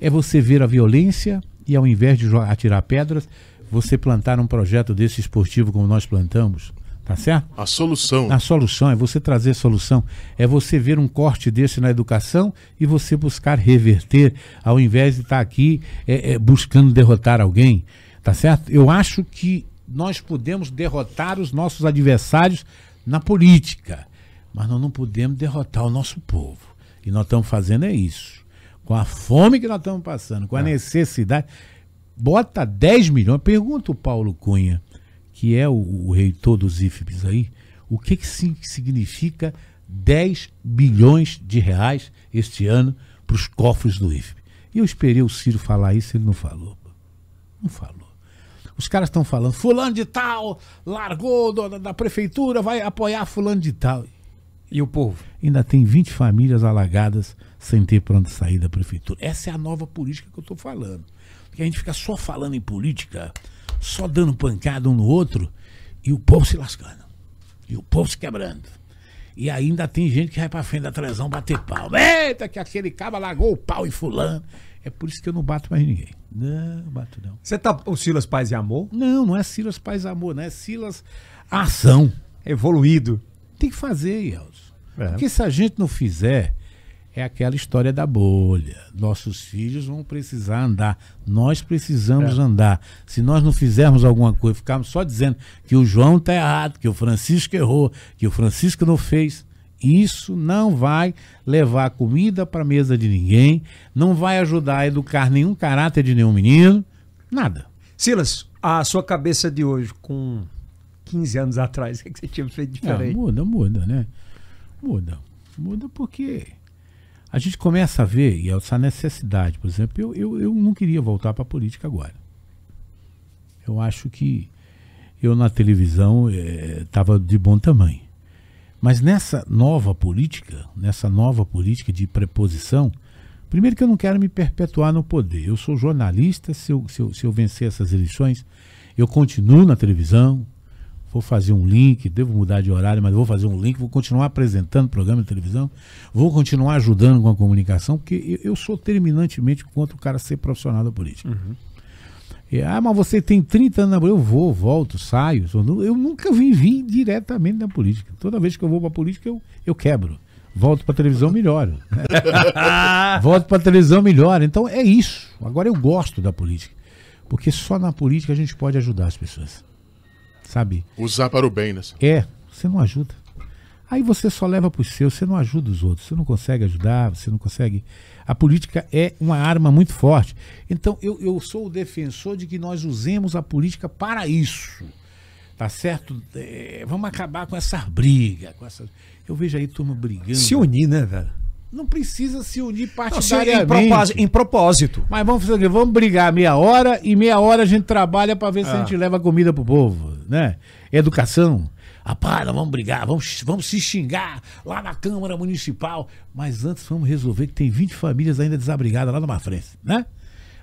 É você ver a violência e ao invés de atirar pedras, você plantar um projeto desse esportivo como nós plantamos Tá certo? A solução. A solução é você trazer solução, é você ver um corte desse na educação e você buscar reverter, ao invés de estar aqui é, é, buscando derrotar alguém, tá certo? Eu acho que nós podemos derrotar os nossos adversários na política, mas nós não podemos derrotar o nosso povo. E nós estamos fazendo é isso. Com a fome que nós estamos passando, com a necessidade. Bota 10 milhões. Pergunta o Paulo Cunha que é o, o reitor dos IFPs aí, o que, que significa 10 bilhões de reais este ano para os cofres do IFP. E eu esperei o Ciro falar isso, ele não falou. Não falou. Os caras estão falando, fulano de tal largou do, da prefeitura, vai apoiar fulano de tal. E o povo? Ainda tem 20 famílias alagadas sem ter pronto sair da prefeitura. Essa é a nova política que eu estou falando. Porque a gente fica só falando em política só dando pancada um no outro e o povo se lascando. E o povo se quebrando. E ainda tem gente que vai pra frente da televisão bater pau. Eita, que aquele cabo largou o pau em fulano. É por isso que eu não bato mais ninguém. Não, bato não. Você tá o Silas Paz e Amor? Não, não é Silas Paz e Amor, não é Silas Ação. Evoluído. Tem que fazer, Elson. É. Porque se a gente não fizer, é aquela história da bolha. Nossos filhos vão precisar andar. Nós precisamos é. andar. Se nós não fizermos alguma coisa, ficarmos só dizendo que o João está errado, que o Francisco errou, que o Francisco não fez, isso não vai levar comida para a mesa de ninguém, não vai ajudar a educar nenhum caráter de nenhum menino, nada. Silas, a sua cabeça de hoje, com 15 anos atrás, o que, você tinha feito diferente? Ah, muda, muda, né? Muda. Muda porque a gente começa a ver, e essa necessidade, por exemplo, eu, eu, eu não queria voltar para a política agora. Eu acho que eu na televisão estava eh, é, de bom tamanho. Mas nessa nova política, nessa nova política de preposição, primeiro que eu não quero me perpetuar no poder. Eu sou jornalista, se eu, se eu, se eu vencer essas eleições, eu continuo na televisão, vou fazer um link, devo mudar de horário, mas vou fazer um link, vou continuar apresentando programa de televisão, vou continuar ajudando com a comunicação, porque eu, sou terminantemente contra o cara ser profissional da política. Uhum. E, ah, mas você tem 30 anos na política. Eu vou, volto, saio. Eu nunca vim, vim diretamente da política. Toda vez que eu vou para a política, eu, eu quebro. Volto para a televisão, melhor. volto para a televisão, melhor. Então é isso. Agora eu gosto da política. Porque só na política a gente pode ajudar as pessoas sabe? Usar para o bem, né? É, você não ajuda. Aí você só leva para os seus, você não ajuda os outros, você não consegue ajudar, você não consegue. A política é uma arma muito forte. Então eu, eu sou o defensor de que nós usemos a política para isso. Tá certo? É, vamos acabar com essa briga. Com essa... Eu vejo aí turma brigando. Se unir, né, velho? Não precisa se unir partidariamente. Não, em, propósito, em, propósito, Mas vamos fazer o quê? Vamos brigar meia hora e meia hora a gente trabalha para ver ah. se a ah. gente leva comida pro povo, né? Educação. Rapaz, vamos brigar, vamos, vamos se xingar lá na Câmara Municipal. Mas antes vamos resolver que tem 20 famílias ainda desabrigadas lá na frente, né?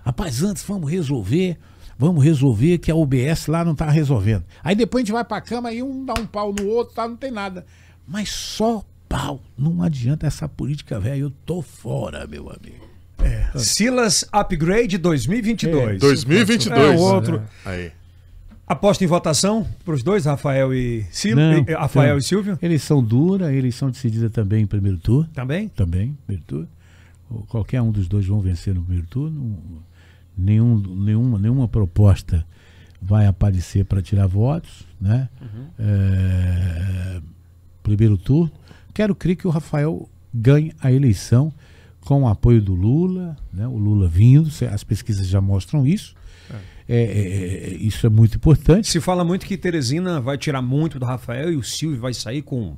Rapaz, antes vamos resolver, vamos resolver que a UBS lá não tá resolvendo. Aí depois a gente vai pra cama e um dá um pau no outro, tá? Não tem nada. Mas só pau. Não adianta essa política velha, eu tô fora, meu amigo. É. Silas Upgrade 2022. É, 2022. É o outro. É. Aí. Aposta em votação para os dois, Rafael e Silvio? Rafael e Silvio? Eleição dura, eleição decidida também em primeiro turno. Também? Também, primeiro turno. Qualquer um dos dois vão vencer no primeiro turno. Nenhum, nenhuma, nenhuma proposta vai aparecer para tirar votos, né? Uhum. É, primeiro turno. Quero crer que o Rafael ganhe a eleição com o apoio do Lula, né? o Lula vindo, as pesquisas já mostram isso. É. É, é, é, isso é muito importante. Se fala muito que Teresina vai tirar muito do Rafael e o Silvio vai sair com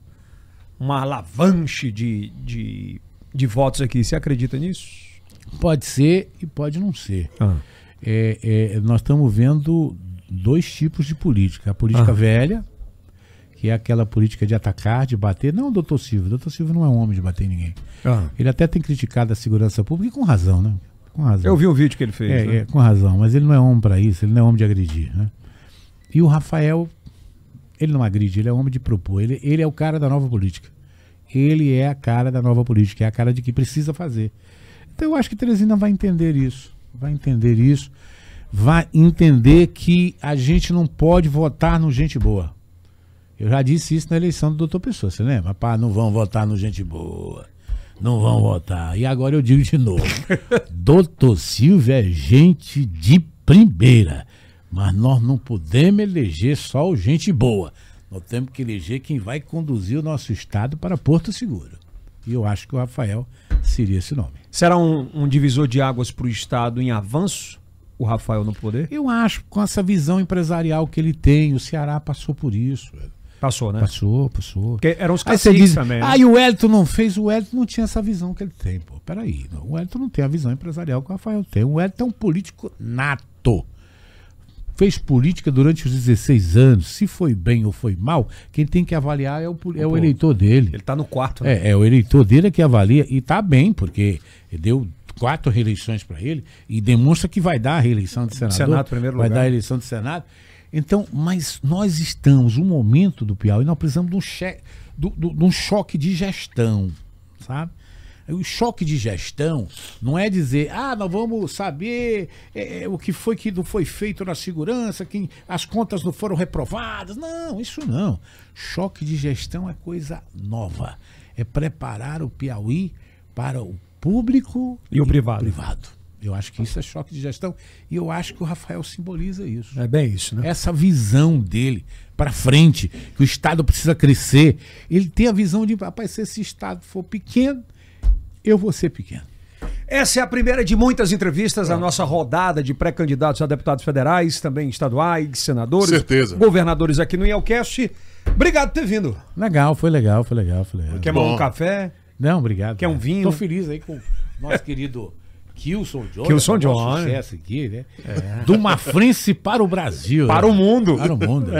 uma alavanche de, de, de votos aqui. Você acredita nisso? Pode ser e pode não ser. Ah. É, é, nós estamos vendo dois tipos de política. A política ah. velha, que é aquela política de atacar, de bater. Não o doutor Silvio. O doutor Silvio não é um homem de bater em ninguém. Ah. Ele até tem criticado a segurança pública e com razão, né? Com razão. Eu vi um vídeo que ele fez. É, né? é com razão, mas ele não é homem para isso, ele não é homem de agredir. Né? E o Rafael, ele não agride, ele é homem de propor. Ele, ele é o cara da nova política. Ele é a cara da nova política, é a cara de que precisa fazer. Então eu acho que Teresina vai entender isso. Vai entender isso. Vai entender que a gente não pode votar no gente boa Eu já disse isso na eleição do doutor Pessoa, você lembra? Pá, não vão votar no gente boa. Não vão votar. E agora eu digo de novo. doutor Silvio é gente de primeira. Mas nós não podemos eleger só o gente boa. Nós temos que eleger quem vai conduzir o nosso Estado para Porto Seguro. E eu acho que o Rafael seria esse nome. Será um, um divisor de águas para o Estado em avanço? O Rafael no poder? Eu acho, com essa visão empresarial que ele tem, o Ceará passou por isso. velho. Passou, né? Passou, passou. Porque eram os caciques também. né? ah, e o Wellington não fez, o Wellington não tinha essa visão que ele tem, pô. Peraí, não, o Wellington não tem a visão empresarial que o Rafael tem. O Wellington é um político nato. Fez política durante os 16 anos. Se foi bem ou foi mal, quem tem que avaliar é o, é o Pô, eleitor dele. Ele tá no quarto, né? É, é o eleitor dele é que avalia e tá bem, porque deu quatro reeleições para ele e demonstra que vai dar a reeleição de senador. Senado, primeiro vai lugar. dar a eleição de Senado. Então, mas nós estamos, um momento do Piauí, nós precisamos de um, che- do- do- de um choque de gestão, sabe? O choque de gestão não é dizer, ah, nós vamos saber é, é, o que foi que não foi feito na segurança, que as contas não foram reprovadas. Não, isso não. Choque de gestão é coisa nova. É preparar o Piauí para o público E o privado. privado. Eu acho que isso é choque de gestão. E eu acho que o Rafael simboliza isso É bem isso, né? essa visão dele para frente, que o Estado precisa crescer. Ele tem a visão de, rapaz, se esse Estado for pequeno, eu vou ser pequeno. Essa é a primeira de muitas entrevistas, a nossa rodada de pré-candidatos a deputados federais, também estaduais, senadores, Certeza. governadores aqui no Ielcast. Obrigado por ter vindo. Legal, foi legal, foi legal, foi legal. Quer Bom. tomar um café? Não, obrigado. Quer um vinho? Tô feliz aí com o nosso querido Kilson John. Kilson é John. nosso sucesso aqui, né? Do Mafrense para o Brasil. Para né? o mundo. Para o mundo.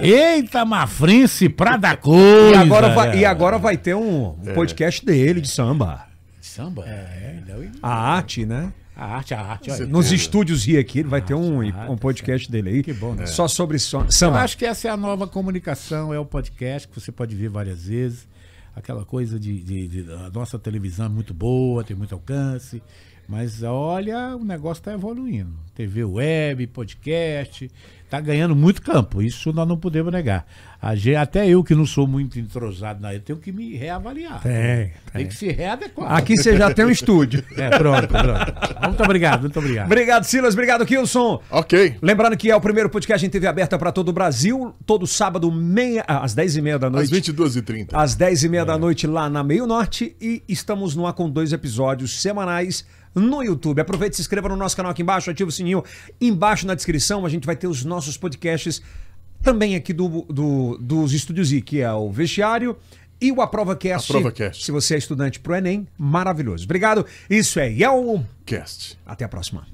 Eita, Mafrense pra dar coisa. E agora, vai, e agora vai ter um, um podcast dele de samba. Samba? É, não, e- A arte, né? a arte, a arte. olha. Nos É. estúdios Rio aqui, ele vai ter um, ah, um podcast dele aí. Que bom, né? Só sobre so- Eu samba. acho que essa é a nova comunicação, é o podcast que você pode ver várias vezes. Aquela coisa de, de- de- a nossa televisão é muito boa, tem muito alcance, mas olha, o negócio está evoluindo. TV web, podcast, está ganhando muito campo. Isso nós não podemos negar. A ge- até eu que não sou muito entrosado na área, tenho que me reavaliar. Tem, Tem que se readequar. Aqui você já tem um estúdio. É, pronto, pronto. Muito obrigado, muito obrigado. Obrigado, Silas. Obrigado, Kilson. Ok. Lembrando que é o primeiro podcast em TV aberta para todo o Brasil, todo sábado, meia, às 10h30 da Às noite. 22h30. Às 10h30 da noite lá na Meio Norte e estamos no ar com dois episódios semanais no YouTube. Aproveite e se inscreva no nosso canal aqui embaixo, ativa o sininho. Embaixo na descrição a gente vai ter os nossos podcasts também aqui do, do- dos Estúdios I, que é o Vestiário e o AprovaCast. AprovaCast. Se você é estudante pro Enem, maravilhoso. Obrigado. Isso é Yellow. Cast. Até a próxima.